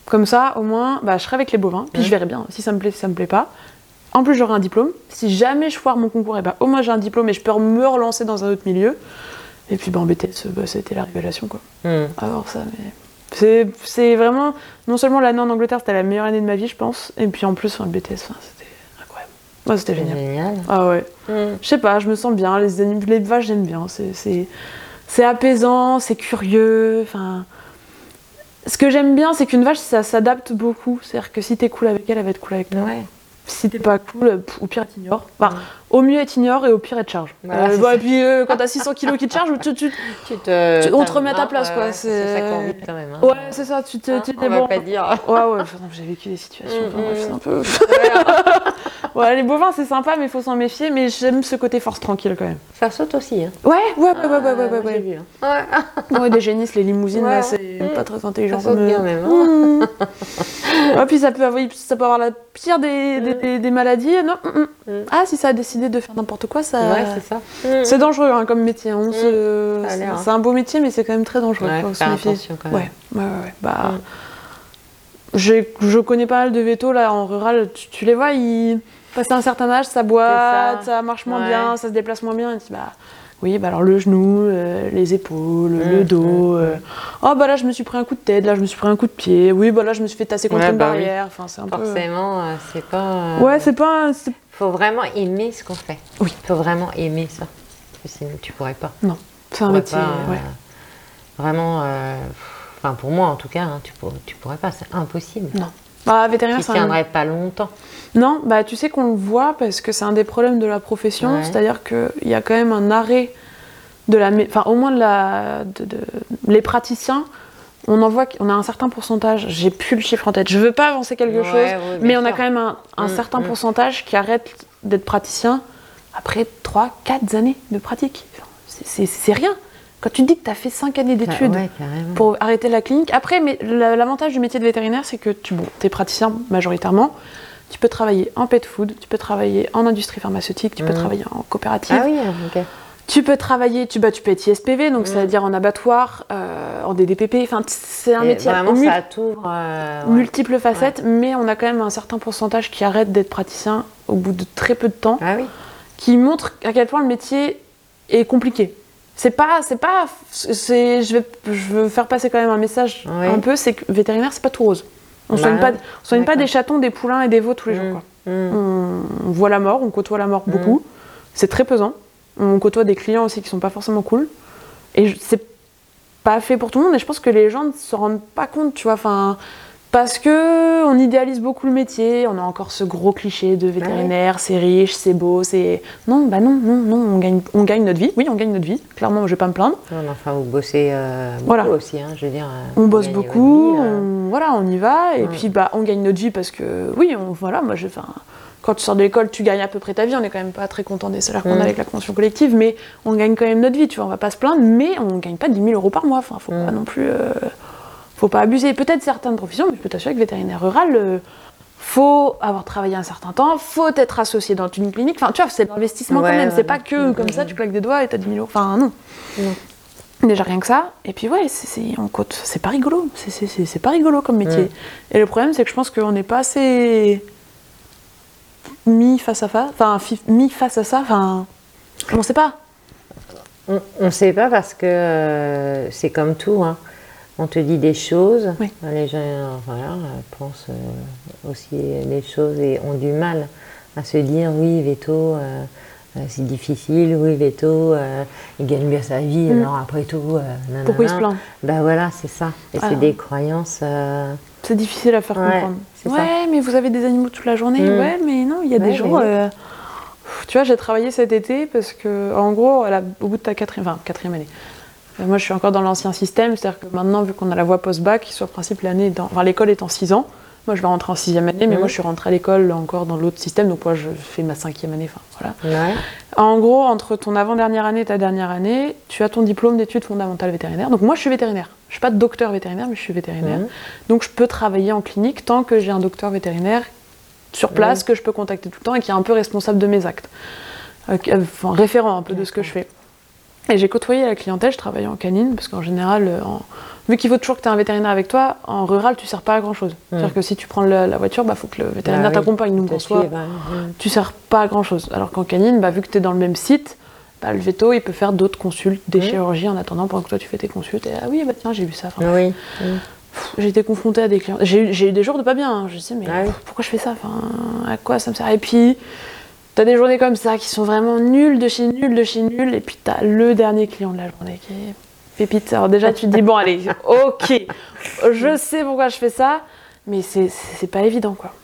Comme ça, au moins, bah, je serai avec les bovins, puis je verrai bien si ça me plaît, si ça me plaît pas. En plus, j'aurai un diplôme. Si jamais je foire mon concours, et bah, au moins j'ai un diplôme et je peux me relancer dans un autre milieu. Et puis, en BTS, c'était la révélation, quoi. Mm. Alors ça, mais c'est vraiment non seulement l'année en Angleterre, c'était la meilleure année de ma vie, je pense, et puis en plus enfin, le BTS, enfin, c'était incroyable. Ouais, c'était génial. Génial. Ah ouais. Mm. Je sais pas, je me sens bien. Les vaches, j'aime bien. C'est apaisant, c'est curieux. Enfin, ce que j'aime bien, c'est qu'une vache, ça s'adapte beaucoup. C'est-à-dire que si t'es cool avec elle, elle va être cool avec toi. Ouais. Si t'es pas cool, au pire, elle t'ignore. Enfin, au mieux, elle t'ignore et au pire, elle te charge. Voilà, Euh, et puis, euh, quand t'as 600 kilos qui te chargent, tu, tu, Tu te, Tu- on te remet à ta place, quoi, c'est- ça qu'on vit quand même. hein. Ouais, c'est ça, tu te Hein, on t'es va pas dire. Ouais, ouais, enfin, j'ai vécu des situations. Mm, enfin, bref, mm. c'est un peu. ouais, les bovins, c'est sympa, mais il faut s'en méfier. Mais j'aime ce côté force tranquille quand même. Ça saute aussi. Hein. Ouais, ouais, ouais, ouais, ouais, ouais, Ah, ouais, vu, hein. Ouais. Ouais, des génisses, les limousines, Ouais, c'est pas très intelligent. Ça saute comme, bien euh, même, hein. mm. ouais, puis ça peut, avoir, ça peut avoir la pire des, des, des- des maladies. Non, mm, mm. Mm. Ah, si ça a décidé de faire n'importe quoi, ça. Ouais, c'est ça. C'est dangereux hein, comme métier. On se- l'air, hein. C'est un beau métier, mais c'est quand même très dangereux. Ouais, se faire attention quand même. Ouais, ouais, ouais. Bah, je connais pas mal de vétos là en rural. Tu, tu les vois, ils passent un certain âge, ça boite, ça. ça. marche moins Ouais. bien, ça se déplace moins bien. Et tu bah oui, bah alors le genou, euh, les épaules, le Mm, dos. mm, euh, Oh bah là je me suis pris un coup de tête, là je me suis pris un coup de pied. Oui, bah là je me suis fait tasser contre Ouais, une bah oui. barrière. Enfin, c'est un peu. Forcément, euh, c'est pas. Ouais, c'est pas. un- Faut vraiment aimer ce qu'on fait. Oui. Faut vraiment aimer ça. Parce que sinon, tu pourrais pas. C'est un métier. pas, ouais. Vraiment. Enfin, pour moi en tout cas, hein, tu, pour- tu pourrais pas. C'est impossible. Bah, vétérinaire, un tiendrais pas longtemps. Non, bah tu sais qu'on le voit parce que c'est un des problèmes de la profession, Ouais. c'est-à-dire qu'il y a quand même un arrêt de la, enfin au moins de la, de- de- les praticiens, on en voit qu'on a un certain pourcentage. J'ai plus le chiffre en tête. Je veux pas avancer quelque Ouais, chose, ouais, mais on a quand même un, un Mm, certain mm. pourcentage qui arrête d'être praticien après 3, 4 années de pratique. C'est rien. Quand tu te dis que tu as fait 5 années d'études Ouais, carrément. pour arrêter la clinique. Après, mais la- l'avantage du métier de vétérinaire, c'est que tu bon, es praticien majoritairement. Tu peux travailler en pet food, tu peux travailler en industrie pharmaceutique, tu peux Mhm. travailler en coopérative. Ah oui, ok. Tu peux travailler, tu, bah, tu peux être ISPV, donc Mhm. c'est-à-dire en abattoir, euh, en DDPP. Enfin, c'est un Et métier Vraiment, mul- ça euh, ouais. multiples facettes, mais on a quand même un certain pourcentage qui arrête d'être praticien au bout de très peu de temps, Ah oui. qui montre à quel point le métier est compliqué. C'est pas, c'est pas, c'est, je vais, je veux faire passer quand même un message Oui. un peu, c'est que vétérinaire, c'est pas tout rose. On Bah soigne pas, non, on soigne pas des chatons, des poulains et des veaux tous les jours. Mm, quoi. mm. On, voit la mort, on côtoie la mort Mm. beaucoup. C'est très pesant. On côtoie des clients aussi qui sont pas forcément cool. Et c'est pas fait pour tout le monde. Et je pense que les gens ne se rendent pas compte, tu vois. Enfin, parce que on idéalise beaucoup le métier. On a encore ce gros cliché de vétérinaire, c'est riche, c'est beau, c'est non, bah non, non, non. On gagne, on gagne notre vie. Oui, on gagne notre vie. Clairement, je vais pas me plaindre. Non, mais enfin, vous bossez euh, beaucoup Voilà. aussi, hein, je veux dire. euh, On bosse beaucoup, vie, euh. on, voilà, on y va, et Ouais. puis bah, on gagne notre vie parce que, oui, on, voilà, moi, je, enfin, quand tu sors de l'école, tu gagnes à peu près ta vie, on est quand même pas très content des salaires qu'on a avec la convention collective, mais on gagne quand même notre vie, tu vois, on va pas se plaindre, mais on gagne pas 10 000 euros par mois, enfin, faut pas non plus, euh, faut pas abuser. Peut-être certaines professions, mais je peux t'assurer que vétérinaire rural, euh, faut avoir travaillé un certain temps, faut être associé dans une clinique, enfin, tu vois, c'est de l'investissement Ouais, quand même, ouais, c'est pas que Mm, comme mm, ça, tu claques des doigts et t'as 10 000 euros, enfin, non. Déjà rien que ça, et puis ouais, c'est, on côte, c'est pas rigolo, c'est, c'est- c'est- c'est pas rigolo comme métier. Et le problème, c'est que je pense qu'on n'est pas assez mis face à face, enfin fi- mis face à ça, enfin, on sait pas. On ne sait pas parce que euh, c'est comme tout. hein. On te dit des choses, Oui. les gens euh, voilà, euh, pensent euh, aussi des choses et ont du mal à se dire oui, Veto, euh, euh, c'est difficile, oui, Veto, euh, il gagne bien sa vie, Mm. alors après tout, euh, nanana. Pourquoi il se plaint? Ben voilà, c'est ça. Et Ah. c'est des croyances. euh, C'est difficile à faire Ouais, comprendre. c'est Ouais, ça. mais vous avez des animaux toute la journée. Mm. Ouais, mais non, il y a des Ouais, euh, pff, Tu vois, j'ai travaillé cet été parce que, en gros, à la- au bout de ta quatrième, enfin, quatrième année. Euh, Moi, je suis encore dans l'ancien système, c'est-à-dire que maintenant, vu qu'on a la voie post-bac, sur le principe, l'année, en- enfin, l'école est en 6 ans. Moi, je vais rentrer en sixième année, mais Mhm. moi, je suis rentrée à l'école encore dans l'autre système, donc moi, je fais ma cinquième année. Enfin, voilà. ouais. En gros, entre ton avant-dernière année et ta dernière année, tu as ton diplôme d'études fondamentales vétérinaires. Donc moi, je suis vétérinaire. Je suis pas docteur vétérinaire, mais je suis vétérinaire. Mhm. Donc je peux travailler en clinique tant que j'ai un docteur vétérinaire sur place que je peux contacter tout le temps et qui est un peu responsable de mes actes. Euh, euh, Enfin, référent un peu de ce que je fais. Et j'ai côtoyé la clientèle, je travaillais en canine, parce qu'en général, euh, en- vu qu'il faut toujours que tu aies un vétérinaire avec toi, en rural, tu sers pas à grand chose. C'est-à-dire que si tu prends la voiture, il bah, faut que le vétérinaire Bah oui, t'accompagne. Donc en soi. Mm. tu sers pas à grand chose. Alors qu'en canine, bah, vu que tu es dans le même site, bah, le veto, il peut faire d'autres consultes, des chirurgies en attendant pendant que toi tu fais tes consultes. Et ah oui, bah tiens, j'ai vu ça. Enfin, Oui. J'ai été confrontée à des clients. J'ai eu- des jours de pas bien. hein. Je me dis, mais Ah oui. pourquoi je fais ça enfin, À quoi ça me sert? Et puis, t'as des journées comme ça qui sont vraiment nulles de chez nul, de chez nul. Et puis, t'as le dernier client de la journée qui est pépite. Alors, déjà, tu te dis, bon, allez, ok, je sais pourquoi je fais ça, mais c'est- pas évident, quoi.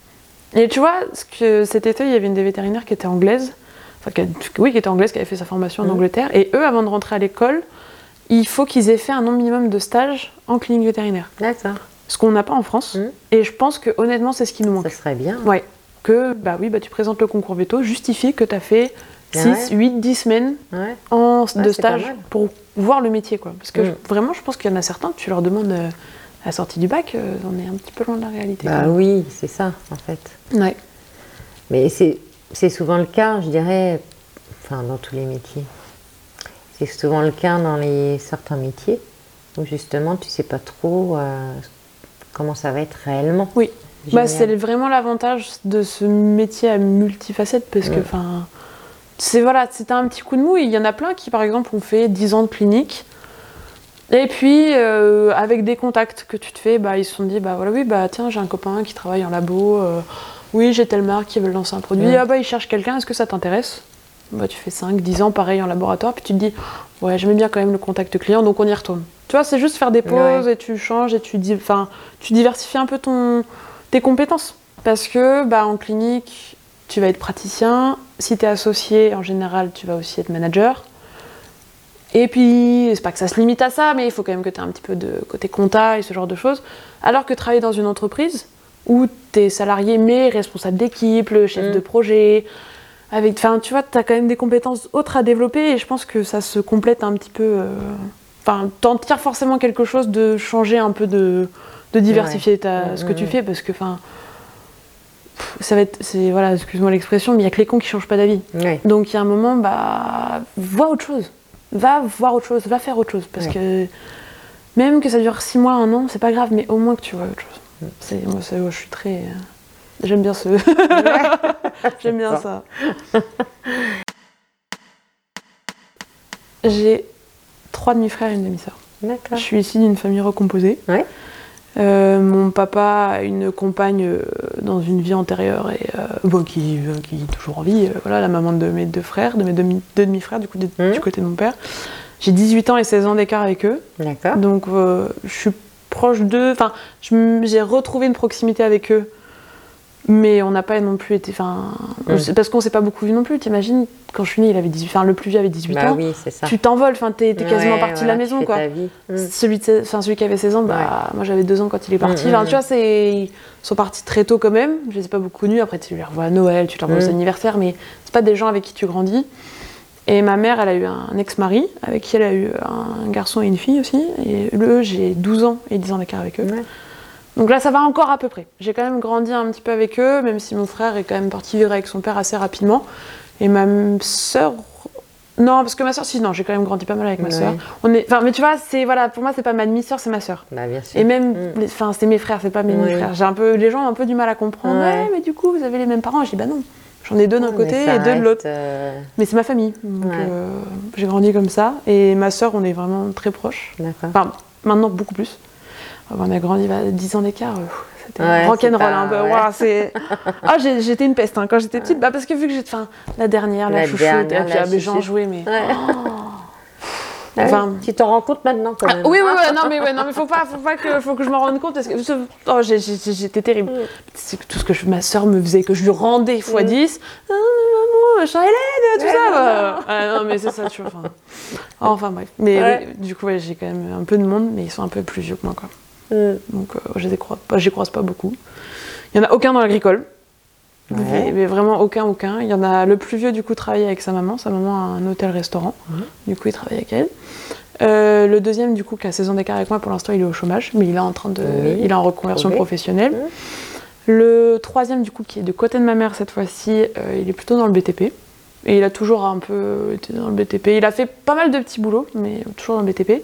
Et tu vois, ce que cet été, il y avait une des vétérinaires qui était anglaise, enfin, qui a- oui, qui était anglaise, qui avait fait sa formation en Mhm. Angleterre. Et eux, avant de rentrer à l'école, il faut qu'ils aient fait un nombre minimum de stages en clinique vétérinaire. D'accord. Ce qu'on n'a pas en France. Mhm. Et je pense que honnêtement, c'est ce qui nous manque. Ça serait bien. Ouais. Que bah oui, bah tu présentes le concours veto, justifie que tu as fait Ah 6, ouais. 8, 10 semaines Ouais. en, Ouais, de stage pour voir le métier quoi. Parce que je- vraiment, je pense qu'il y en a certains, tu leur demandes euh, à la sortie du bac, euh, on est un petit peu loin de la réalité. Bah oui, c'est ça, en fait. Ouais. Mais c'est c'est souvent le cas, je dirais, enfin dans tous les métiers. C'est souvent le cas dans les certains métiers où justement tu sais pas trop euh, comment ça va être réellement. Oui. Bah, c'est vraiment l'avantage de ce métier à multifacette parce que enfin c'est voilà, c'était un petit coup de mou. Il y en a plein qui par exemple ont fait 10 ans de clinique. Et puis euh, avec des contacts que tu te fais, bah, ils se sont dit bah voilà oui bah tiens j'ai un copain qui travaille en labo, euh, oui j'ai telle marque qui veut lancer un produit, Mm. ah bah il cherche quelqu'un, est-ce que ça t'intéresse? Bah, tu fais 5, 10 ans pareil en laboratoire, puis tu te dis ouais j'aimais bien quand même le contact client donc on y retourne. Tu vois c'est juste faire des pauses Ouais. et tu changes et tu enfin tu diversifies un peu ton tes compétences. Parce que bah, en clinique, tu vas être praticien. Si tu es associé, en général, tu vas aussi être manager. Et puis, c'est pas que ça se limite à ça, mais il faut quand même que tu aies un petit peu de côté compta et ce genre de choses. Alors que travailler dans une entreprise où tu es salarié mais responsable d'équipe, le chef Mm. de projet, avec, enfin, tu vois, tu as quand même des compétences autres à développer et je pense que ça se complète un petit peu. euh, Enfin, t'en tires forcément quelque chose de changer un peu de, de diversifier ta- ce que tu fais parce que, enfin, ça va être, c'est voilà, excuse-moi l'expression, mais il y a que les cons qui changent pas d'avis. Donc il y a un moment, bah, vois autre chose. Va voir autre chose, va faire autre chose. Parce que même que ça dure six mois, un an, c'est pas grave, mais au moins que tu vois autre chose. C'est, moi, c'est- je suis très. euh, J'aime bien ce. J'aime bien ça. J'ai trois demi-frères et une demi-sœur. Je suis issue d'une famille recomposée. Euh, mon papa a une compagne euh, dans une vie antérieure et euh, bon, qui, qui est toujours en vie. voilà, la maman de mes deux frères, de mes demi- deux demi-frères du, coup, de- du côté de mon père. J'ai 18 ans et 16 ans d'écart avec eux. D'accord. Donc je suis proche d'eux. Enfin, j'ai retrouvé une proximité avec eux. Mais on n'a pas non plus été. Enfin, parce qu'on s'est pas beaucoup vu non plus. T'imagines, quand je suis née, il avait 18 Enfin, le plus vieux avait 18 Bah ans. oui, c'est ça. Tu t'envoles, enfin, t'es t'es quasiment Ouais, parti de la maison, quoi. ta vie. Mm. Celui, de enfin, celui qui avait 16 ans, bah, moi j'avais 2 ans quand il est parti. Mm, Enfin, mm, tu vois, c'est... ils sont partis très tôt quand même. Je les ai pas beaucoup connus. Après, tu les revois à Noël, tu les revois aux Mm. anniversaires, mais c'est pas des gens avec qui tu grandis. Et ma mère, elle a eu un ex-mari avec qui elle a eu un garçon et une fille aussi. Et eux, j'ai 12 ans et 10 ans d'écart avec eux. Ouais. Donc là, ça va encore à peu près. J'ai quand même grandi un petit peu avec eux, même si mon frère est quand même parti vivre avec son père assez rapidement. Et ma sœur. Non, parce que ma sœur, si, non, j'ai quand même grandi pas mal avec ma Ouais. sœur. On est... Enfin, mais tu vois, c'est, voilà, pour moi, c'est pas ma demi-sœur, c'est ma sœur. Bah bien sûr. Et même, Mm. les- enfin, c'est mes frères, c'est pas mes demi-frères. J'ai un peu, les gens ont un peu du mal à comprendre. Ouais. Ouais, mais du coup, vous avez les mêmes parents. Je dis, bah non, j'en ai deux d'un côté et deux de l'autre. euh, Mais c'est ma famille. Donc, Ouais. euh, j'ai grandi comme ça. Et ma sœur, on est vraiment très proches. D'accord. Enfin, maintenant, beaucoup plus. On a grandi à 10 ans d'écart. euh, C'était Ouais, rock'n'roll un peu. ouais. Ouah, c'est... Ah, j'ai- j'étais une peste hein, quand j'étais petite. Bah, parce que vu que j'étais enfin, la dernière, la, La chouchoute, dernière, et puis la ah, mais j'en jouais, mais. Ouais. Oh. Enfin, Tu t'en rends compte maintenant quand ah, même. oui, oui, oui, non, mais ouais, non, mais faut pas, faut pas que, faut que je m'en rende compte parce que oh, j'ai- j'ai- j'étais terrible. Mm. C'est tout ce que je- ma soeur me faisait, que je lui rendais x Mm. 10. Ah, maman, machin, Hélène, tout Ouais, ça. non, bah. Ah, non, mais c'est ça, tu vois. Enfin, enfin bref. Mais Ouais. oui, du coup, j'ai quand même un peu de monde, mais ils sont un peu plus vieux que moi, quoi. Mm. Donc, euh, je les croise pas, j'y croise pas beaucoup. Il y en a aucun dans l'agricole. Mais, mais vraiment aucun, aucun. Il y en a le plus vieux, du coup, travaille avec sa maman. Sa maman a un hôtel-restaurant. Du coup, il travaille avec elle. Euh, le deuxième, du coup, qui a 16 ans d'écart avec moi, pour l'instant, il est au chômage, mais il est en train de, Oui. il est en reconversion professionnelle. Le troisième, du coup, qui est de côté de ma mère cette fois-ci, euh, il est plutôt dans le BTP. Et il a toujours un peu été dans le BTP. Il a fait pas mal de petits boulots, mais toujours dans le BTP.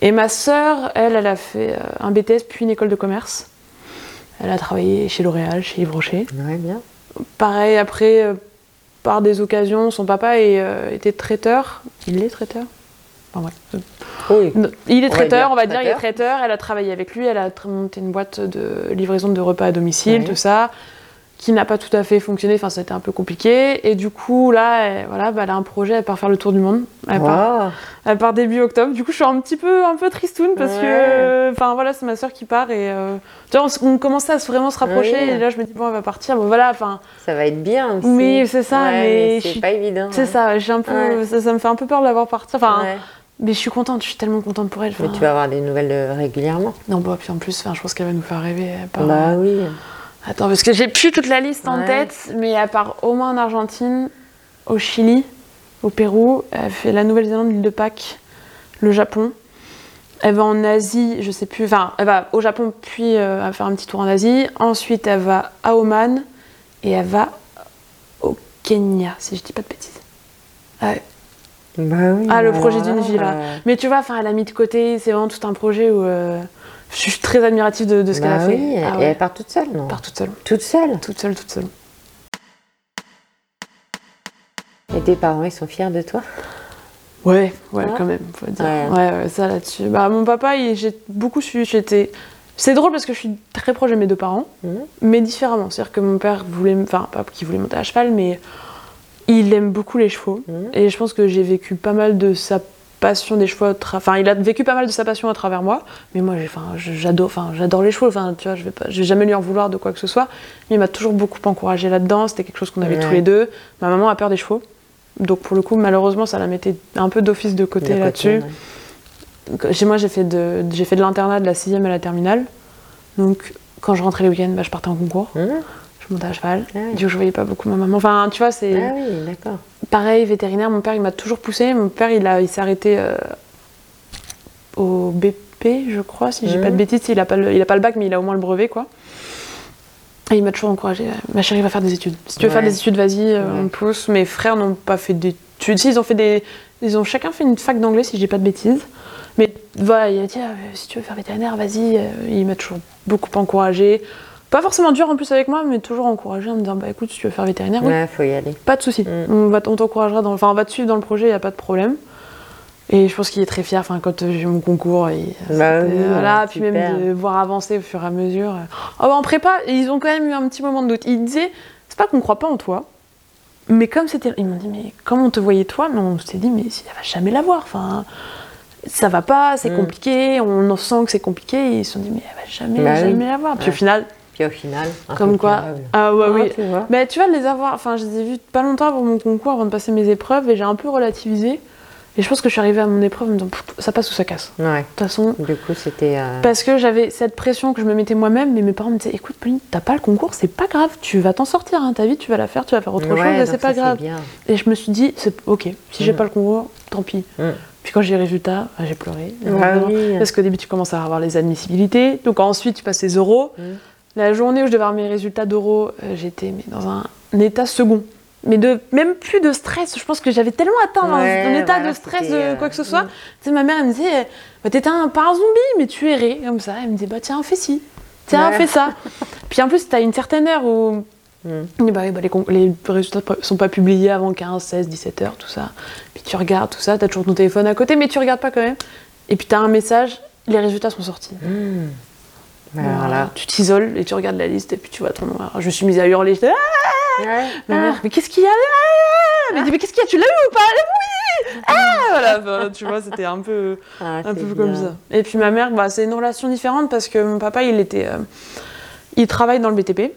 Et ma sœur, elle, elle a fait euh, un BTS puis une école de commerce. Elle a travaillé chez L'Oréal, chez Yves Rocher. Ouais, bien. Pareil, après, euh, par des occasions, son papa est, euh, était traiteur. Il est traiteur? Enfin, bref. Oui. Non, Il est On va traiteur, dire on va dire, il est traiteur. Elle a travaillé avec lui, elle a monté une boîte de livraison de repas à domicile, Ouais. tout ça, qui n'a pas tout à fait fonctionné. Enfin, c'était un peu compliqué. Et du coup, là, elle, voilà, bah, elle a un projet, elle part faire le tour du monde. Elle, part, elle part début octobre. Du coup, je suis un petit peu, un peu tristoune parce Ouais. que, euh, enfin, voilà, c'est ma soeur qui part et euh, tu vois, on, commençait à vraiment se rapprocher. Et là, je me dis bon, elle va partir. Bon, voilà, enfin. Ça va être bien aussi. Oui, c'est ça, Ouais, mais c'est pas évident. C'est hein. ça, j'ai un peu, ça, ça me fait un peu peur de la voir partir. Enfin, mais je suis contente, je suis tellement contente pour elle. Mais tu vas avoir des nouvelles euh, régulièrement. Non, bah, puis en plus, je pense qu'elle va nous faire rêver. part- Bah oui. Attends, parce que j'ai plus toute la liste en Ouais. tête, mais elle part au moins en Argentine, au Chili, au Pérou, elle fait la Nouvelle-Zélande, l'île de Pâques, le Japon. Elle va en Asie, je sais plus, enfin, elle va au Japon, puis euh, elle va faire un petit tour en Asie. Ensuite, elle va à Oman et elle va au Kenya, si je dis pas de bêtises. Ouais. Bah oui. Ah, le bah projet d'une vie, là. euh, Mais tu vois, enfin, elle a mis de côté, c'est vraiment tout un projet où euh, je suis très admirative de, de ce qu'elle bah a fait. oui, Ah Et ouais. elle part toute seule, non? Part toute seule, Toute seule? toute seule, toute seule. Et tes parents, ils sont fiers de toi? Ouais, ouais, quand même, faut dire. Ouais. Ouais, ouais, ça là-dessus. Bah, mon papa, j'ai beaucoup suivi. J'étais. C'est drôle parce que je suis très proche de mes deux parents, Mhm. mais différemment. C'est-à-dire que mon père voulait, enfin, pas qu'il voulait monter à cheval, mais il aime beaucoup les chevaux. Mhm. Et je pense que j'ai vécu pas mal de sa passion des chevaux. Enfin, il a vécu pas mal de sa passion à travers moi. Mais moi, j'adore, j'adore les chevaux. Enfin, tu vois, je vais pas, je vais jamais lui en vouloir de quoi que ce soit. Mais il m'a toujours beaucoup encouragé là-dedans. C'était quelque chose qu'on avait tous les deux. Ma maman a peur des chevaux. Donc pour le coup, malheureusement, ça la mettait un peu d'office de côté De là-dessus. ouais. Chez moi, j'ai fait de, j'ai fait de l'internat de la 6 à la terminale. Donc quand je rentrais les week-ends, bah, je partais en concours. Mmh. Je montais à cheval. Ah. Du coup, je voyais pas beaucoup ma maman. Enfin, tu vois, c'est Ah oui, d'accord. pareil, vétérinaire. Mon père, il m'a toujours poussé. Mon père, il, a, il s'est arrêté euh, au BP, je crois, si j'ai Mhm. pas de bêtises. Il a pas, le, il a pas le bac, mais il a au moins le brevet, quoi. Et il m'a toujours encouragé. euh, Ma chérie va faire des études. Si tu veux Ouais. faire des études, vas-y, euh, Ouais. on pousse. Mes frères n'ont pas fait d'études. Si, ils ont fait des. Ils ont chacun fait une fac d'anglais, si je dis pas de bêtises. Mais voilà, il a dit, ah, si tu veux faire vétérinaire, vas-y. Il m'a toujours beaucoup encouragé. Pas forcément dur en plus avec moi, mais toujours encouragé en me disant, bah écoute, si tu veux faire vétérinaire, oui, Ouais, faut y aller. pas de souci. Mm. On va, on t'encouragera dans, enfin, on va te suivre dans le projet, il n'y a pas de problème. Et je pense qu'il est très fier. Enfin, quand euh, j'ai eu mon concours, et, Bah c'était- oui, voilà, puis super. même de voir avancer au fur et à mesure. Oh, bah, en prépa, ils ont quand même eu un petit moment de doute. Ils disaient, c'est pas qu'on croit pas en toi, mais comme c'était, ils m'ont dit, mais comme on te voyait toi, mais on s'est dit, mais elle va jamais l'avoir. Enfin, ça va pas, c'est Mm. compliqué. On en sent que c'est compliqué. Et ils se sont dit, mais elle va jamais, Bah oui. jamais l'avoir. Puis Ouais. au final, Puis au final, comme quoi, ah ouais, Ah, oui. tu vois. Mais tu vois, de les avoir, enfin, je les ai vus pas longtemps avant mon concours, avant de passer mes épreuves, et j'ai un peu relativisé. Et je pense que je suis arrivée à mon épreuve en me disant, ça passe ou ça casse. Ouais. De toute façon, Du coup, c'était. euh, parce que j'avais cette pression que je me mettais moi-même, mais mes parents me disaient, écoute, Pauline, t'as pas le concours, c'est pas grave, tu vas t'en sortir, hein, ta vie, tu vas la faire, tu vas faire autre ouais, chose, c'est ça, pas grave. bien. Et je me suis dit, c'est ok, si j'ai Mm. pas le concours, tant pis. Mm. Puis quand j'ai les résultats, bah, j'ai pleuré. Ah oui. Parce qu'au début, tu commences à avoir les admissibilités. Donc ensuite, tu passes les euros. La journée où je devais avoir mes résultats d'euros, euh, j'étais dans un, un état second. Mais de, même plus de stress. Je pense que j'avais tellement atteint un- Ouais, un, état voilà, de stress de euh, quoi que ce soit. Tu sais, ma mère, elle me disait, bah, t'étais un, pas un zombie, mais tu errais comme ça. Elle me disait, bah tiens, fais ci. Tiens, Ouais. fais ça. Puis en plus, t'as une certaine heure où Mm. bah, bah, les, les résultats ne sont pas publiés avant 15, 16, 17 heures, tout ça. Puis tu regardes tout ça, t'as toujours ton téléphone à côté, mais tu regardes pas quand même. Et puis t'as un message, les résultats sont sortis. Mm. Tu t'isoles et tu regardes la liste et puis tu vois ton nom. Alors, je me suis mise à hurler. J'étais, Ah Ouais. Ma Ah. mère, mais qu'est-ce qu'il y a là Elle me dit, mais qu'est-ce qu'il y a Tu l'as eu ou pas Oui Ah Voilà, bah, tu vois, c'était un peu Ah, un peu bien. comme ça. Et puis ma mère, bah, c'est une relation différente parce que mon papa, il était, euh, il travaille dans le BTP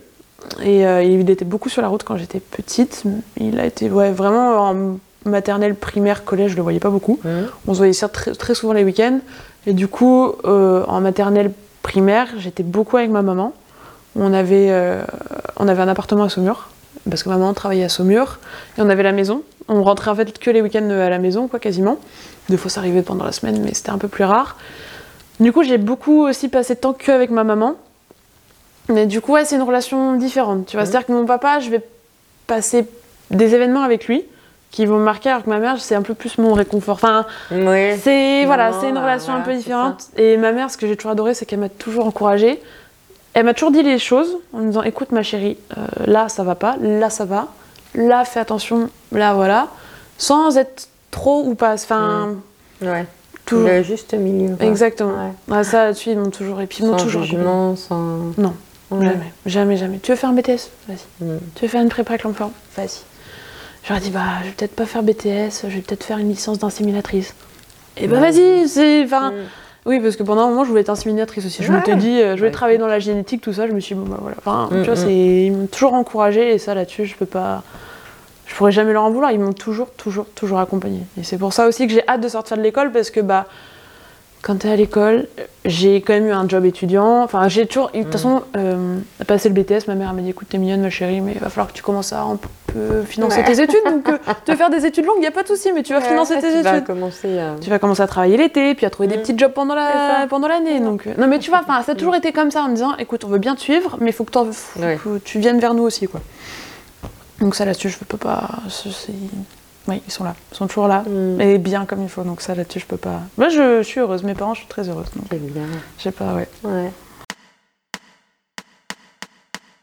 et euh, il était beaucoup sur la route quand j'étais petite. Il a été, ouais, vraiment en maternelle, primaire, collège, je le voyais pas beaucoup. On se voyait très souvent les week-ends. Et du coup, euh, en maternelle, primaire, j'étais beaucoup avec ma maman. On avait, euh, on avait un appartement à Saumur parce que ma maman travaillait à Saumur et on avait la maison. On rentrait en fait que les week-ends à la maison, quoi, quasiment. Des fois, ça arrivait pendant la semaine, mais c'était un peu plus rare. Du coup, j'ai beaucoup aussi passé de temps que avec ma maman. Mais du coup, ouais, c'est une relation différente. Tu vois, c'est-à-dire que mon papa, je vais passer des événements avec lui qui vont me marquer, alors que ma mère, c'est un peu plus mon réconfort. Enfin, c'est voilà, c'est une relation un peu différente. Et ma mère, ce que j'ai toujours adoré, c'est qu'elle m'a toujours encouragée. Elle m'a toujours dit les choses en me disant écoute ma chérie, euh, là ça va pas, là ça va, là fais attention, là voilà, sans être trop ou pas. Enfin, Ouais. toujours. Le juste milieu. quoi. Exactement. Ouais. Ah, ça là-dessus, ils m'ont toujours. Et puis ils m'ont toujours. jugement, sans. Non, Ouais. Jamais, jamais, jamais. Tu veux faire un BTS Vas-y. Mm. Tu veux faire une prépa avec l'enfant? Vas-y. J'aurais dit, bah, je vais peut-être pas faire BTS, je vais peut-être faire une licence d'inséminatrice. Et bah, Ouais. vas-y, c'est. Enfin, Mm. oui, parce que pendant un moment, je voulais être inséminatrice aussi. Je Ouais. m'étais dit, euh, je vais travailler dans la génétique, tout ça. Je me suis dit, bon, bah voilà. Enfin, Mm, tu vois, mm. c'est... ils m'ont toujours encouragé et ça, là-dessus, je peux pas. Je pourrais jamais leur en vouloir. Ils m'ont toujours, toujours, toujours accompagné. Et c'est pour ça aussi que j'ai hâte de sortir de l'école parce que, bah, quand t'es à l'école, j'ai quand même eu un job étudiant. Enfin, j'ai toujours. De toute Mm. façon, euh, passer le BTS, ma mère m'a dit écoute, t'es mignonne, ma chérie, mais il va falloir que tu commences à un peu financer Ouais. tes études. Donc, euh, tu veux faire des études longues, il n'y a pas de souci, mais tu vas financer tes tu vas études. commencer euh, Tu vas commencer à travailler l'été, puis à trouver des Mm. petits jobs pendant C'est la pendant l'année. Donc euh, non mais tu vois, enfin ça a toujours été comme ça en me disant écoute, on veut bien te suivre, mais il faut que, t'en- faut Ouais. que tu viennes vers nous aussi quoi. Donc ça là-dessus, je peux pas. Oui, ils sont là, ils sont toujours là. mm, Et bien comme il faut, donc ça là-dessus je peux pas. Moi je, suis heureuse, mes parents je suis très heureuse. C'est bien. je sais pas, ouais. Ouais.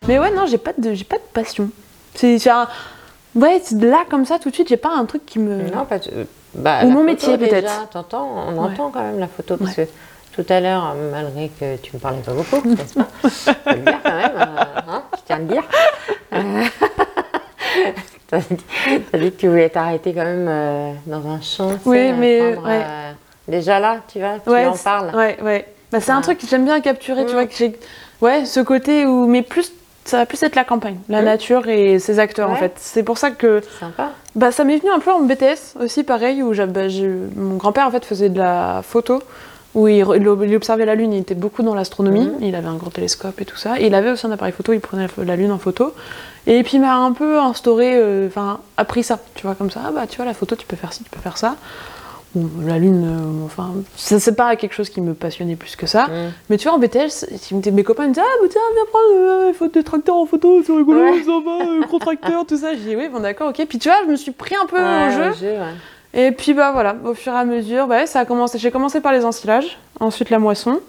Mais ouais, non, j'ai pas de, j'ai pas de passion. C'est un. Ouais, là comme ça tout de suite, j'ai pas un truc qui me. Non, pas de- bah, Ou mon métier, peut-être. T'entends, on Ouais. entend quand même la photo parce Ouais. que tout à l'heure, malgré que tu me parlais pas beaucoup, n'est-ce pas Faut le dire quand même, hein, je tiens à le dire. T'as dit, que tu voulais t'arrêter quand même euh, dans un champ. Oui, mais, prendre, ouais. euh, déjà là, tu vois, tu ouais, en c'est- parles. Ouais, ouais. Bah, c'est un truc que j'aime bien capturer, tu Mm. vois, que j'ai. Ouais, ce côté où. Mais plus. ça va plus être la campagne, la Mmh. nature et ses acteurs en fait. C'est pour ça que Sympa. bah, ça m'est venu un peu en BTS aussi, pareil, où bah, mon grand-père en fait faisait de la photo, où il, observait la Lune, il était beaucoup dans l'astronomie, Mhm. il avait un grand télescope et tout ça, et il avait aussi un appareil photo, il prenait la, Lune en photo, et puis il m'a un peu instauré, euh, enfin appris ça, tu vois, comme ça, ah bah tu vois, la photo, tu peux faire ci, tu peux faire ça. Bon, la Lune, euh, enfin, ça, c'est pas quelque chose qui me passionnait plus que ça. Mm. Mais tu vois, en BTS, mes copains me disaient Ah, bah tiens, viens prendre euh, des tracteurs en photo, c'est rigolo, Ouais. ça va, euh, gros tracteur, tout ça. J'ai dit Oui, bon, d'accord, ok. Puis tu vois, je me suis pris un peu Ouais, au jeu. au jeu, ouais. Et puis, bah voilà, au fur et à mesure, bah, ça a commencé. J'ai commencé par les ensilages, ensuite la moisson.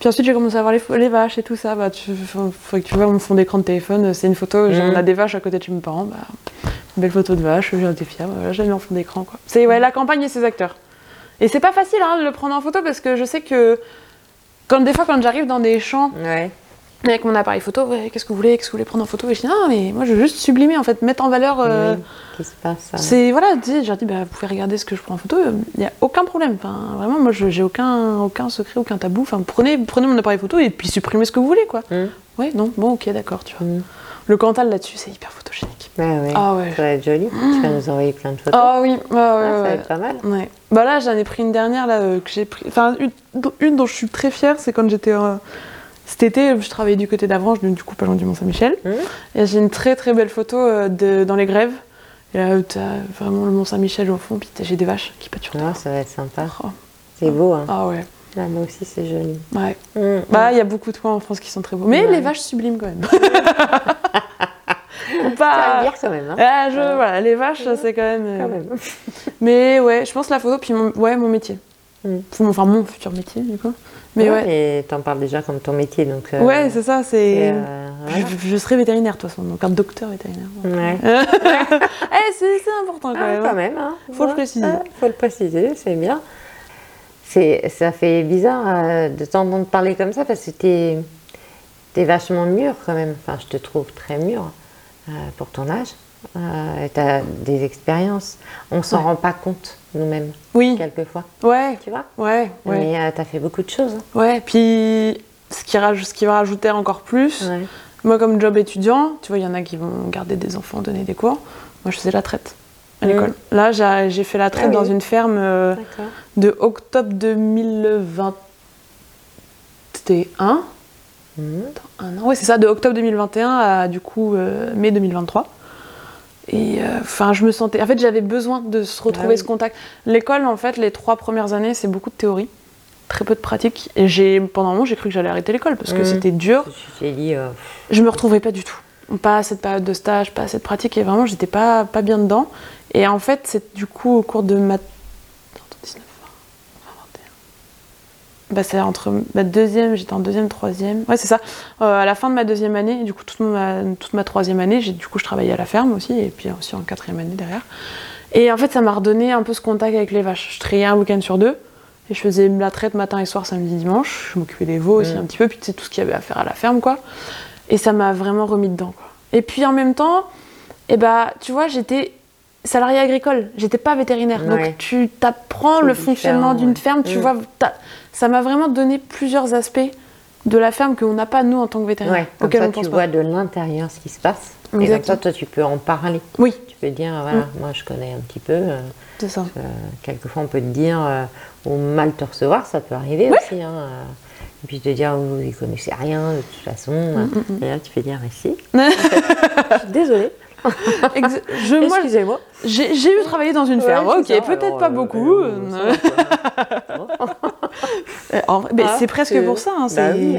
Puis ensuite, j'ai commencé à voir les, les vaches et tout ça. Bah, tu, faut, faut que tu vois mon fond d'écran de téléphone, c'est une photo, on a des vaches à côté de chez mes parents. Bah, une belle photo de vache, j'en étais fière, voilà, j'ai mis en fond d'écran. quoi. C'est ouais, la campagne et ses acteurs. Et c'est pas facile hein, de le prendre en photo parce que je sais que quand, des fois, quand j'arrive dans des champs Ouais. Avec mon appareil photo, ouais, qu'est-ce que vous voulez, qu'est-ce que vous voulez prendre en photo? Et je dis non, mais moi je veux juste sublimer en fait, mettre en valeur. euh, Oui. Qu'est-ce qui se passe c'est voilà, tu sais, j'ai dit bah, vous pouvez regarder ce que je prends en photo, il n'y a aucun problème. Enfin, vraiment, moi je- j'ai aucun, aucun secret, aucun tabou. Enfin, prenez, prenez mon appareil photo et puis supprimez ce que vous voulez quoi. Mm. Ouais, non, bon, ok, d'accord, tu vois. Mm. Le Cantal là-dessus, c'est hyper photogénique. Ouais. Ah ouais. Ça va être joli. Tu vas nous envoyer plein de photos. Ah oui, ouais, ouais, Ah, ça va être pas mal. Ouais. Bah là, j'en ai pris une dernière là euh, que j'ai pris. Enfin, une, une dont je suis très fière, c'est quand j'étais euh, cet été, je travaillais du côté d'Avranches, donc du coup pas loin du Mont Saint-Michel. Mhm. Et j'ai une très très belle photo euh, de, dans les grèves. Et là, t'as vraiment le Mont Saint-Michel au fond, puis j'ai des vaches qui pâturent. Ah, ça va être sympa. Oh. C'est beau, hein. Ah ouais, Là, moi aussi, c'est joli. ouais. Mm, Bah, il y a beaucoup de coins en France qui sont très beaux. Mais Ouais. les vaches sublimes quand même. Pas... quand même, hein. Ah, je, Ouais. voilà, les vaches, c'est quand même. euh, Quand même. Mais ouais, je pense la photo, puis mon, ouais, mon métier. Enfin, mon futur métier, du coup. Mais ouais. Et t'en parles déjà comme ton métier, donc. euh, Ouais, c'est ça, c'est. euh, voilà. Je, je serai vétérinaire, de toute façon, donc un docteur vétérinaire. Ouais. Eh, c'est important quand Ah, même. quand hein. même, hein. Faut le préciser. Ah, faut le préciser, c'est bien. C'est, ça fait bizarre euh, de t'entendre parler comme ça parce que t'es, t'es vachement mûr quand même. Enfin, je te trouve très mûr pour ton âge. Euh, et t'as des expériences. On s'en Ouais. rend pas compte nous-mêmes, Oui, quelquefois. ouais, Tu vois ouais, ouais. Mais euh, t'as fait beaucoup de choses. hein. Ouais, puis ce qui, raj- ce qui va rajouter encore plus, Ouais. moi comme job étudiant, tu vois, il y en a qui vont garder des enfants, donner des cours. Moi, je faisais la traite à l'école. Là, j'ai fait la traite Ah dans oui. une ferme euh, de octobre 2021. Mhm. Attends, un an. Ouais, c'est ça, de octobre 2021 à du coup euh, mai 2023. Et euh, enfin, je me sentais. En fait, j'avais besoin de se retrouver Ah oui. ce contact. L'école, en fait, les trois premières années, c'est beaucoup de théorie, très peu de pratique. Et j'ai, pendant un moment, j'ai cru que j'allais arrêter l'école parce que Mhm. c'était dur. Dit, euh, Je me retrouvais pas du tout. Pas à cette période de stage, pas à cette pratique. Et vraiment, j'étais pas, pas bien dedans. Et en fait, c'est du coup au cours de ma. Attends, 19, 20, 21. Bah, c'est entre ma deuxième, j'étais en deuxième, troisième. Ouais, c'est ça. Euh, à la fin de ma deuxième année, du coup, toute ma, toute ma troisième année, j'ai du coup, je travaillais à la ferme aussi, et puis aussi en quatrième année derrière. Et en fait, ça m'a redonné un peu ce contact avec les vaches. Je trayais un week-end sur deux, et je faisais la traite matin et soir, samedi, dimanche. Je m'occupais des veaux aussi Mm. un petit peu, puis c'est tout ce qu'il y avait à faire à la ferme, quoi. Et ça m'a vraiment remis dedans, quoi. Et puis en même temps, eh bah, tu vois, j'étais salarié agricole, j'étais pas vétérinaire. Ouais. Donc tu t'apprends le fonctionnement d'une ouais. ferme, tu Mm. vois, ça m'a vraiment donné plusieurs aspects de la ferme qu'on n'a pas nous en tant que vétérinaire, ouais, comme ça, on tu vois pas. de l'intérieur ce qui se passe. Et comme Exactement. ça, toi, tu peux en parler. Oui, Tu peux dire, voilà, moi, je connais un petit peu. euh, c'est ça. Euh, quelquefois, on peut te dire, euh, ou mal te recevoir, ça peut arriver aussi. Hein, euh, et puis te dire, vous n'y connaissez rien de toute façon. Mm, Et là, tu peux dire, mais si. Je suis désolée. Excusez-moi. j'ai eu travaillé dans une ferme, Ouais, ok, peut-être pas euh, beaucoup. euh, mais Ah, c'est presque pour ça. hein, Bah c'est- oui,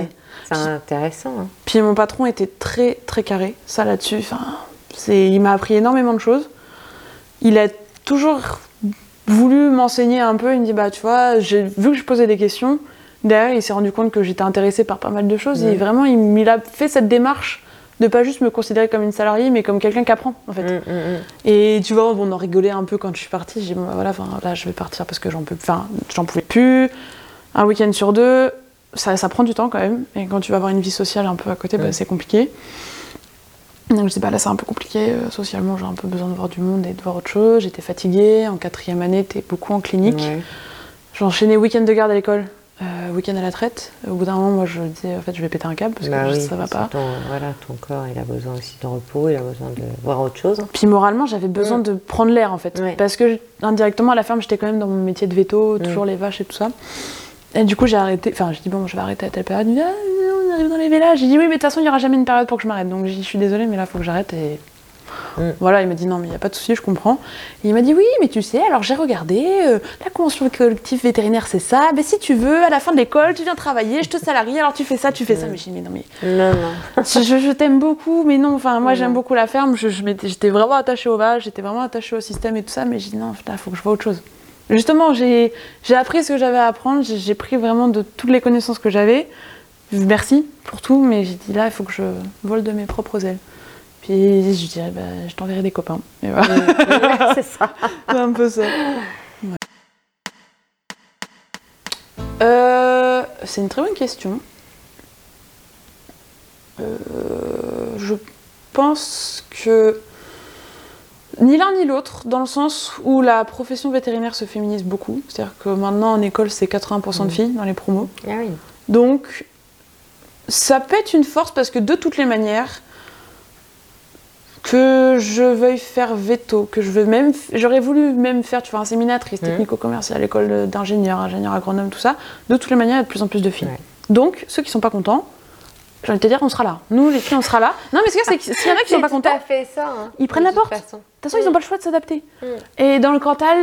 intéressant. hein. Puis mon patron était très très carré, ça là-dessus. Enfin, il m'a appris énormément de choses. Il a toujours voulu m'enseigner un peu. Il me dit bah tu vois, j'ai vu que je posais des questions. Derrière, il s'est rendu compte que j'étais intéressée par pas mal de choses. Et vraiment, il a fait cette démarche de pas juste me considérer comme une salariée, mais comme quelqu'un qui apprend en fait. Mm, mm, mm. Et tu vois, on en rigolait un peu quand je suis partie. J'ai dit, bah, voilà, là, je vais partir parce que j'en peux, enfin, j'en pouvais plus. Un week-end sur deux, ça, ça prend du temps quand même. Et quand tu vas avoir une vie sociale un peu à côté, bah, c'est compliqué. Donc je dis, bah là, c'est un peu compliqué. euh, socialement, j'ai un peu besoin de voir du monde et de voir autre chose. J'étais fatiguée. En quatrième année, t'es beaucoup en clinique. J'enchaînais week-end de garde à l'école. Euh, week-end à la traite. Au bout d'un moment, moi, je disais, en fait, je vais péter un câble parce Bah que oui, ça va c'est pas. Ton, voilà, ton corps, il a besoin aussi de repos, il a besoin de voir autre chose. Puis moralement, j'avais besoin Mm. de prendre l'air en fait. Parce que indirectement, à la ferme, j'étais quand même dans mon métier de veto, Mm. toujours les vaches et tout ça. Et du coup, j'ai arrêté. Enfin, j'ai dit, bon, je vais arrêter à telle période. Il me dit, ah, on arrive dans les vélas. J'ai dit, oui, mais de toute façon, il n'y aura jamais une période pour que je m'arrête. Donc, j'ai dit, je suis désolée, mais là, il faut que j'arrête. Et Mm. voilà, il m'a dit, non, mais il n'y a pas de souci, je comprends. Et il m'a dit, oui, mais tu sais, alors j'ai regardé, euh, la convention collective vétérinaire, c'est ça. Mais si tu veux, à la fin de l'école, tu viens travailler, je te salarie, alors tu fais ça, tu fais ça. Mais j'ai dit, mais non, mais Non, non. je, je- je t'aime beaucoup, mais non, enfin, moi Ouais. j'aime beaucoup la ferme, je j'étais vraiment attachée aux vaches, j'étais vraiment attachée au système et tout ça, mais j'ai dit non, il faut que je vois autre chose. Justement, j'ai appris ce que j'avais à apprendre, j'ai pris vraiment de toutes les connaissances que j'avais. Merci pour tout, mais j'ai dit là, il faut que je vole de mes propres ailes. Puis je dirais, bah, je t'enverrai des copains. Voilà, Ouais, c'est ça. c'est un peu ça. Ouais. Euh, c'est une très bonne question. Euh, je pense que ni l'un ni l'autre, dans le sens où la profession vétérinaire se féminise beaucoup. C'est-à-dire que maintenant en école, c'est 80% de filles dans les promos. Ah oui. Donc, ça peut être une force parce que de toutes les manières, que je veuille faire veto, que je veux même, j'aurais voulu même faire, tu vois, un séminatrice Mhm. technico-commercial, école d'ingénieur, ingénieur agronome, tout ça. De toutes les manières, il y a de plus en plus de filles. Ouais. Donc, ceux qui sont pas contents, j'ai envie de te dire, on sera là. Nous, les filles, on sera là. Non, mais ce qu'il y a, c'est que s'il y en a qui sont pas contents, fait ça. hein, Ils prennent la porte. de toute façon, ils n'ont pas le choix de s'adapter. Mm. Et dans le Cantal,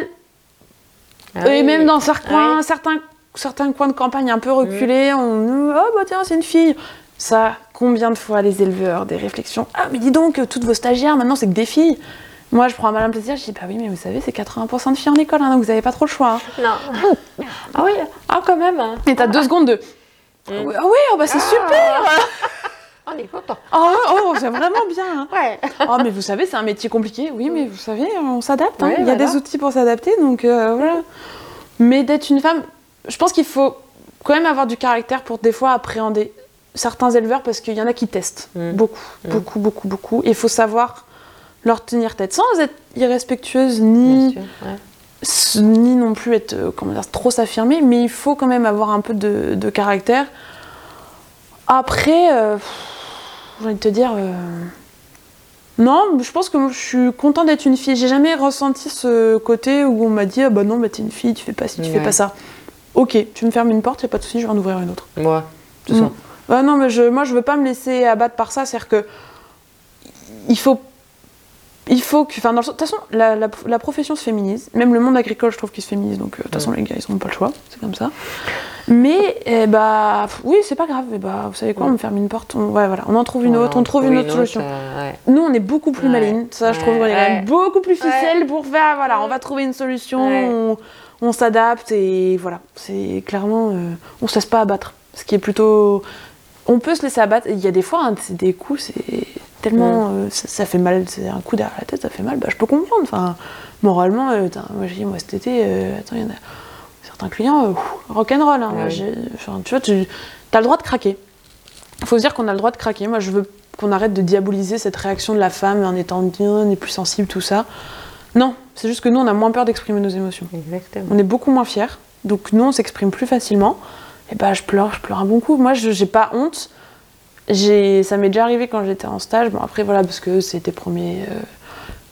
Ah et oui. même dans certains, Ouais. certains, certains coins de campagne un peu reculés, on oh bah tiens, c'est une fille. Ça, combien de fois les éleveurs, des réflexions Ah, mais dis donc, toutes vos stagiaires maintenant, c'est que des filles. Moi, je prends un malin plaisir, je dis bah oui, mais vous savez, c'est 80% de filles en école, hein, donc vous n'avez pas trop le choix. hein. Non. ah oui, ah quand même. hein. Et t'as deux secondes de. Mm. Ah oui, ah oui, oh, bah c'est super On est content. Oh, oh, c'est vraiment bien hein. Ouais. Oh, mais vous savez, c'est un métier compliqué. Oui, mais vous savez, on s'adapte. Ouais, Il y a voilà. des outils pour s'adapter, donc euh, voilà. Mais d'être une femme, je pense qu'il faut quand même avoir du caractère pour des fois appréhender certains éleveurs parce qu'il y en a qui testent Mm. beaucoup, Mm. beaucoup, beaucoup, beaucoup. Et il faut savoir leur tenir tête sans être irrespectueuse ni, sûr. ouais. ni non plus être euh, comment dire, trop s'affirmer, mais il faut quand même avoir un peu de, de caractère. Après, euh, j'ai envie de te dire. euh, Non, je pense que je suis contente d'être une fille. J'ai jamais ressenti ce côté où on m'a dit ah bah non, bah t'es une fille, tu fais pas ci, tu fais Ouais. pas ça. Ok, tu me fermes une porte, y a pas de souci, je vais en ouvrir une autre. Moi, c'est Mm. ça. Ah non, mais je, moi je veux pas me laisser abattre par ça, c'est-à-dire que il faut. Il faut que. Enfin, de toute façon, la, la- la profession se féminise. Même le monde agricole, je trouve qu'il se féminise. Donc, euh, de toute façon, les gars, ils n'ont pas le choix. C'est comme ça. Mais, eh bah, oui, c'est pas grave. Eh bah, vous savez quoi, on me ferme une porte. On, ouais, voilà, on en trouve une autre, on trouve une autre solution. euh, ouais. Nous, on est beaucoup plus Ouais. malines. Ça, je trouve qu'on est quand Ouais. même beaucoup plus ficelle pour faire. Voilà, on va trouver une solution, on s'adapte et voilà. C'est clairement. euh, on se laisse pas abattre. Ce qui est plutôt. On peut se laisser abattre. Il y a des fois, hein, c'est des coups, c'est tellement. euh, ça, ça fait mal. C'est un coup derrière la tête, ça fait mal. Bah, je peux comprendre. Enfin, moralement, euh, moi, j'ai dit, moi, cet été, euh, attends, il y en a certains clients, euh, rock'n'roll. Hein, tu vois, tu as le droit de craquer. Il faut se dire qu'on a le droit de craquer. Moi, je veux qu'on arrête de diaboliser cette réaction de la femme en étant bien, on est plus sensible, tout ça. Non, c'est juste que nous, on a moins peur d'exprimer nos émotions. Exactement. On est beaucoup moins fiers. Donc, nous, on s'exprime plus facilement. Et bah, je pleure, je pleure un bon coup. Moi, je j'ai pas honte. J'ai, ça m'est déjà arrivé quand j'étais en stage. Bon, après, voilà, parce que c'est tes premiers. euh,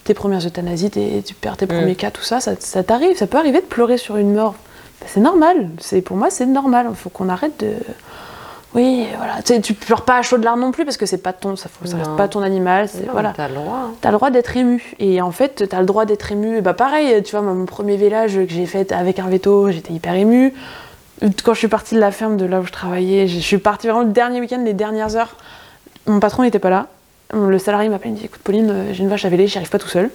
tes premières euthanasies, tes- tu perds tes Mm. premiers cas, tout ça, ça, ça t'arrive, ça peut arriver de pleurer sur une mort. Bah, c'est normal, c'est, pour moi c'est normal, il faut qu'on arrête de... Oui, voilà, tu sais, tu pleures pas à chaud de larmes non plus parce que c'est pas ton, ça, ça reste pas ton animal, c'est, Non, voilà. T'as le droit. hein. T'as le droit d'être ému. Et en fait, t'as le droit d'être ému. Bah pareil, tu vois, moi, mon premier village que j'ai fait avec un veto, j'étais hyper émue. Quand je suis partie de la ferme de là où je travaillais, je suis partie vraiment le dernier week-end, les dernières heures. Mon patron n'était pas là. Le salarié m'appelle, il me dit Écoute, Pauline, euh, j'ai une vache à véler, j'y arrive pas tout seul.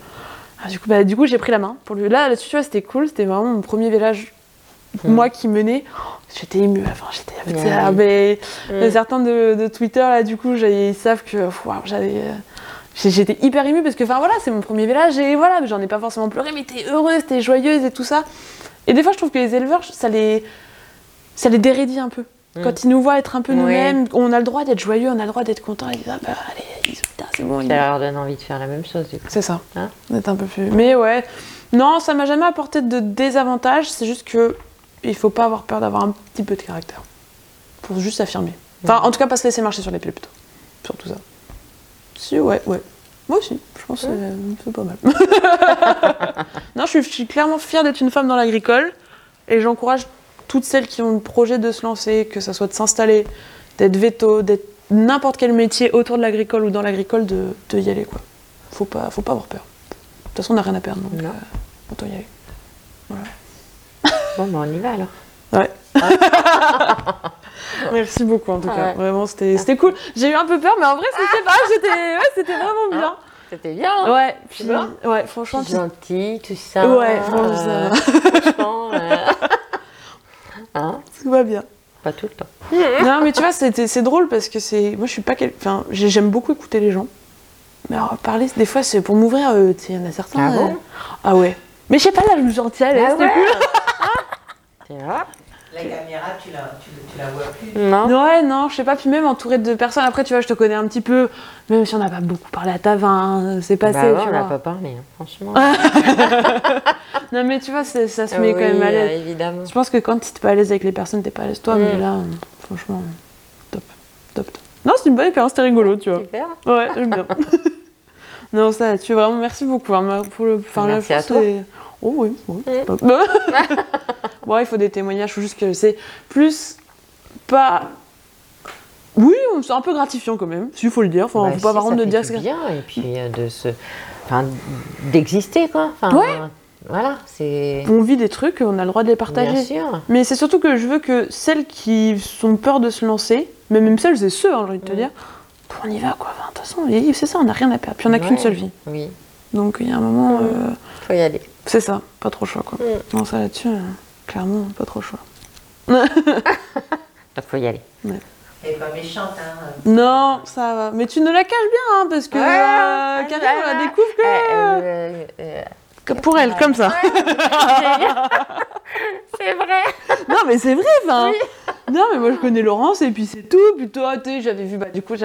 Ah, du coup, bah, du coup j'ai pris la main pour lui. Là, là-dessus, tu vois, c'était cool. C'était vraiment mon premier village, Mm. moi qui menais. J'étais émue à la fin. J'étais Ouais. ça. Mais Mm. certains de, de Twitter, là, du coup, ils savent que j'avais. euh, J'étais hyper émue parce que, enfin voilà, c'est mon premier village et voilà, j'en ai pas forcément pleuré, mais t'es heureuse, t'es joyeuse et tout ça. Et des fois, je trouve que les éleveurs, ça les, ça les dérédit un peu. Mm. Quand ils nous voient être un peu Oui. nous-mêmes, on a le droit d'être joyeux, on a le droit d'être content, ils disent ah bah allez, c'est bon. Ça leur donne envie de faire la même chose, du coup. C'est ça. Hein D'être un peu plus. Mais ouais, non, ça m'a jamais apporté de désavantage, c'est juste que il faut pas avoir peur d'avoir un petit peu de caractère. Pour juste s'affirmer. Enfin, en tout cas, pas se laisser marcher sur les pieds plutôt. Sur tout ça. Si, ouais, ouais. Moi aussi, je pense que c'est- c'est pas mal. non, je suis, je suis clairement fière d'être une femme dans l'agricole et j'encourage toutes celles qui ont le projet de se lancer, que ça soit de s'installer, d'être veto, d'être n'importe quel métier autour de l'agricole ou dans l'agricole, de, de y aller. Quoi. Faut, pas, faut pas avoir peur. De toute façon, on n'a rien à perdre, donc euh, autant y aller. Bon, ben, on y va alors. Ouais. Merci beaucoup en tout cas. Ouais. Vraiment, c'était c'était cool. J'ai eu un peu peur, mais en vrai, c'était pas. C'était ouais, c'était vraiment bien. C'était bien. hein Ouais, puis, ouais, franchement, gentil, tout ça. Ouais, franchement, euh, franchement, tout va bien. pas tout le temps. non, mais tu vois, c'est drôle parce que c'est. Moi, je suis pas. Quel... Enfin, j'ai- j'aime beaucoup écouter les gens. Mais alors, parler, des fois, c'est pour m'ouvrir. euh, tu sais, il y en a certains. Ah bon? Euh, Ah ouais. Mais je sais pas, là, je me sentie à l'aise, Ah ouais? vois La caméra, tu la, tu, tu la vois plus. Non. Ouais, non, je sais pas. Puis même entourée de personnes. Après, tu vois, je te connais un petit peu. Même si on n'a pas beaucoup parlé à ta vin, c'est passé, Bah ouais, tu on n'a vois. pas parlé, hein, franchement. Non, mais tu vois, ça se met quand même à l'aise. évidemment. Je pense que quand t'es pas à l'aise avec les personnes, t'es pas à l'aise toi, mais Mm. là, franchement, top, top, top. Non, c'est une bonne expérience, c'était rigolo, tu vois. Super. Ouais, j'aime bien. non, ça, tu vraiment, merci beaucoup. hein, pour le, enfin, Merci à toi. Oh oui, oui. Mm. bon, il faut des témoignages, faut juste que c'est plus pas. Oui, c'est un peu gratifiant quand même, s'il faut le dire. Enfin, Bah faut si, pas avoir honte de dire que. bien et puis euh, de se, enfin, d'exister quoi. Enfin, Ouais. Voilà, c'est On vit des trucs, on a le droit de les bien partager. sûr. Mais c'est surtout que je veux que celles qui sont peur de se lancer, mais même celles et ceux, hein, j'ai envie de te Mm. dire, on y va quoi. De toute façon, c'est ça, on n'a rien à perdre. Puis on n'a qu'une seule vie. Oui, Donc il y a un moment, Mm. euh, faut y aller. C'est ça, pas trop choix quoi. Mm. Non, ça là-dessus, euh, clairement, pas trop choix. Donc, faut y aller. Elle est pas méchante, hein. Non, ça va. Mais tu ne la caches bien, hein, parce que Ouais, euh, ouais, Karine, on la découvre que, Eh, euh, euh, que pour elle, comme ça. c'est vrai. Non, mais c'est vrai, enfin. Non, mais moi je connais Laurence et puis c'est tout. Puis toi, tu sais, j'avais vu, bah du coup,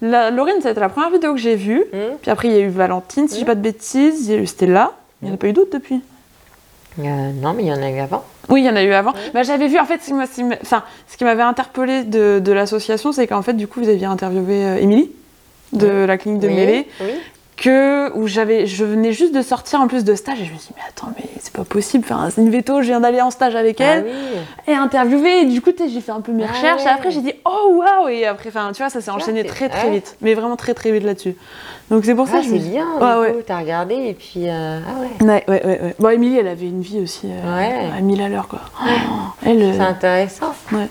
la, Laurine, c'était la première vidéo que j'ai vue. Mm. Puis après, il y a eu Valentine, si je dis pas de bêtises, il y a eu Stella. Il n'y en a pas eu d'autres depuis? Euh, non, mais il y en a eu avant. Oui, il y en a eu avant. Bah, j'avais vu, en fait, ce qui enfin, ce m'avait interpellé de, de l'association, c'est qu'en fait, du coup, vous aviez interviewé euh, Émilie de la clinique de oui, Oui. Que où j'avais, je venais juste de sortir en plus de stage et je me suis dit, mais attends, mais c'est pas possible. Enfin, c'est une veto, je viens d'aller en stage avec Ah elle. oui. et interviewé. Et du coup, j'ai fait un peu mes Ah recherches. Et après, j'ai dit, oh waouh! Et après, enfin, tu vois, ça s'est enchaîné c'est- très très ouais. vite. Mais vraiment très très vite là-dessus. Donc c'est pour ça Ah, que je c'est me suis bien. Ouais, T'as regardé et puis euh, ah ouais. Ouais, ouais, ouais. Bon, Émilie, elle avait une vie aussi euh, Ouais. à 1000 à l'heure, quoi. Oh, elle. euh, C'est intéressant. Ouais.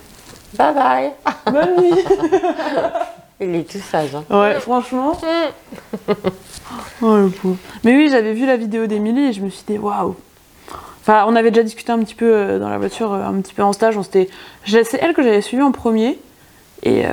Bye bye. Bonne nuit! Il est tout sage. Hein. ouais, franchement. Oh le pauvre. Mais oui, j'avais vu la vidéo d'Émilie et je me suis dit, waouh! Enfin, on avait déjà discuté un petit peu euh, dans la voiture, euh, un petit peu en stage. On s'était... C'est elle que j'avais suivie en premier. Et euh,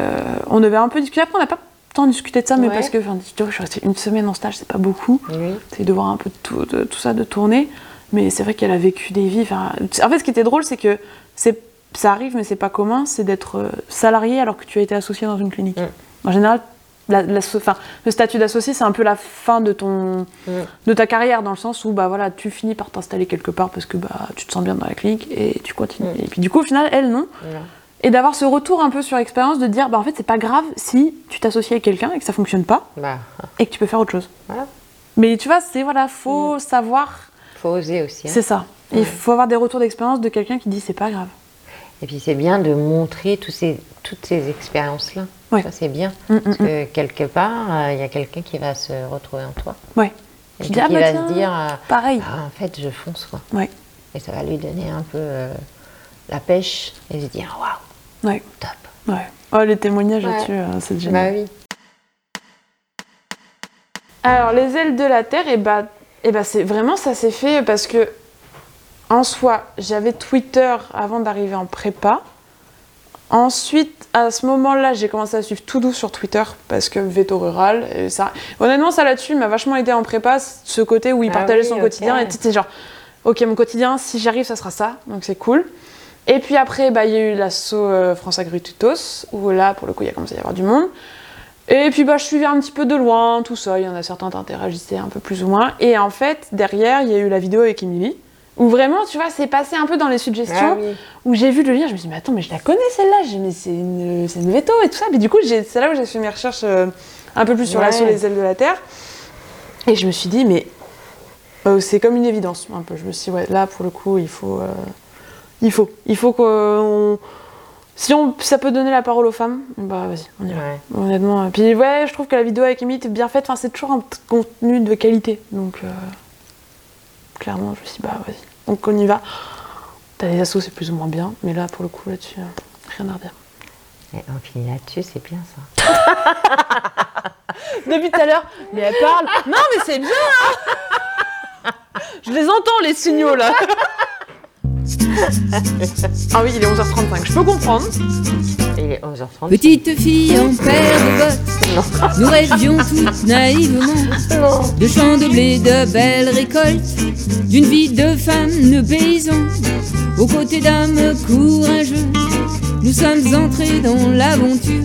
on avait un peu discuté. Après, on n'a pas tant discuté de ça, mais Ouais. parce que enfin, je suis restée une semaine en stage, c'est pas beaucoup. Oui. C'est de voir un peu tout, de tout ça, de tourner. Mais c'est vrai qu'elle a vécu des vies. enfin, En fait, ce qui était drôle, c'est que c'est, ça arrive, mais c'est pas commun, c'est d'être salarié alors que tu as été associé dans une clinique. Mm. En général, la- la- enfin, le statut d'associé, c'est un peu la fin de, ton, Mm. de ta carrière, dans le sens où bah, voilà, tu finis par t'installer quelque part parce que bah, tu te sens bien dans la clinique et tu continues. Mm. Et puis du coup, au final, elle, non. Et d'avoir ce retour un peu sur expérience de dire, bah, en fait, c'est pas grave si tu t'associes avec quelqu'un et que ça fonctionne pas Bah, et que tu peux faire autre chose. Voilà. Mais tu vois, c'est voilà, faut savoir faut oser aussi. hein. c'est ça. Il faut avoir des retours d'expérience de quelqu'un qui dit c'est pas grave. Et puis c'est bien de montrer tous ces, toutes ces expériences-là. Ouais. Ça c'est bien. Mm, mm, Parce que quelque part, euh, il y a quelqu'un qui va se retrouver en toi. Ouais. Et Qui ah qui bah va tiens. se dire, euh, Pareil. ah, en fait, je fonce quoi. Ouais. Et ça va lui donner un peu euh, la pêche et se dire, waouh, Ouais. top. Ouais. Oh, les témoignages Ouais. là-dessus, c'est génial. Bah oui. Alors, les ailes de la terre, et bah, et bah c'est vraiment ça s'est fait parce que en soi, j'avais Twitter avant d'arriver en prépa. Ensuite, à ce moment-là, j'ai commencé à suivre tout doux sur Twitter parce que veto rural. Et ça... Honnêtement, ça là-dessus m'a vachement aidé en prépa, ce côté où il Ah partageait oui, son quotidien. Et tu genre, ok, mon quotidien, si j'y arrive, ça sera ça. Donc c'est cool. Et puis après, bah, il y a eu l'assaut euh, France Agricultos, où là, pour le coup, il y a commencé à y avoir du monde. Et puis bah, je suivais un petit peu de loin, tout ça. Il y en a certains qui interagissaient un peu plus ou moins. Et en fait, derrière, il y a eu la vidéo avec Emily. Où vraiment, tu vois, c'est passé un peu dans les suggestions, Ah oui. où j'ai vu le lire, je me suis dit, mais attends, mais je la connais celle-là, mais c'est une, c'est une veto et tout ça. Mais du coup, c'est là où j'ai fait mes recherches euh, un peu plus sur Ouais. l'assaut les ailes de la Terre. Et je me suis dit, mais euh, c'est comme une évidence, un peu. Je me suis dit, ouais, là, pour le coup, il faut. euh, il faut. Il faut qu'on. Si on, ça peut donner la parole aux femmes, bah vas-y, on y va. Ouais. Honnêtement. Puis ouais, je trouve que la vidéo avec Amy est bien faite. Enfin, c'est toujours un contenu de qualité. Donc, clairement, je me suis dit, bah vas-y. Donc, on y va. T'as des assos, c'est plus ou moins bien. Mais là, pour le coup, là-dessus, euh, rien à redire. Et on finit là-dessus, c'est bien ça. Depuis tout à l'heure, mais elle parle. Non, mais c'est bien hein. Je les entends, les signaux, là Ah oui, il est 11h35. Je peux comprendre. Il est 11h30. Petite fille en paire de bottes, nous rêvions toutes naïvement de champs de blé, de belles récoltes, d'une vie de femme, de paysan, aux côtés d'âmes courageux. Nous sommes entrés dans l'aventure,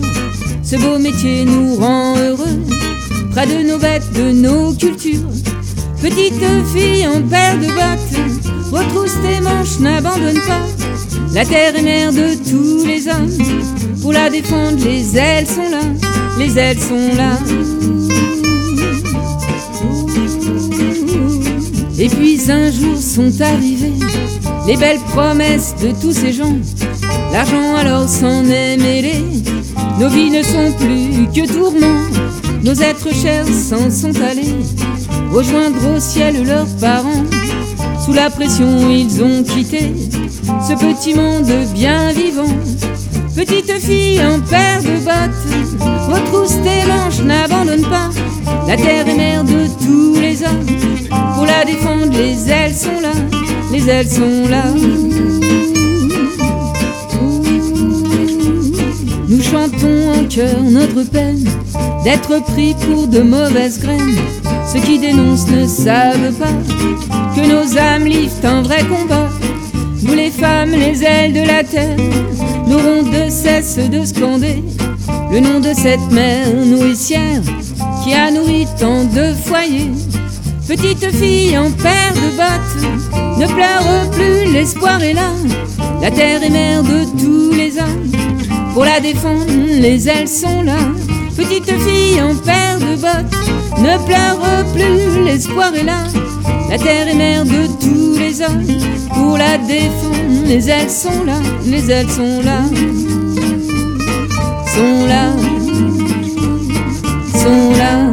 ce beau métier nous rend heureux, près de nos bêtes, de nos cultures. Petite fille en paire de bottes, retrousse tes manches, n'abandonne pas. La terre est mère de tous les hommes. Pour la défendre, les ailes sont là, les ailes sont là. Et puis un jour sont arrivées les belles promesses de tous ces gens. L'argent alors s'en est mêlé. Nos vies ne sont plus que tourments. Nos êtres chers s'en sont allés. Rejoindre au ciel leurs parents. Sous la pression, ils ont quitté ce petit monde bien vivant. Petite fille en paire de bottes, retrousse tes manches, n'abandonne pas. La terre est mère de tous les hommes. Pour la défendre, les ailes sont là, les ailes sont là. Nous chantons en chœur notre peine d'être pris pour de mauvaises graines. Ceux qui dénoncent ne savent pas que nos âmes livrent un vrai combat. Femmes, les ailes de la terre, n'aurons de cesse de scander le nom de cette mère nourricière qui a nourri tant de foyers. Petite fille en paire de bottes, ne pleure plus, l'espoir est là. La terre est mère de tous les hommes. Pour la défendre, les ailes sont là. Petite fille en paire de bottes, ne pleure plus, l'espoir est là. La terre est mère de tous les hommes. Pour la défendre, les ailes sont là, les ailes sont là. Sont là, sont là.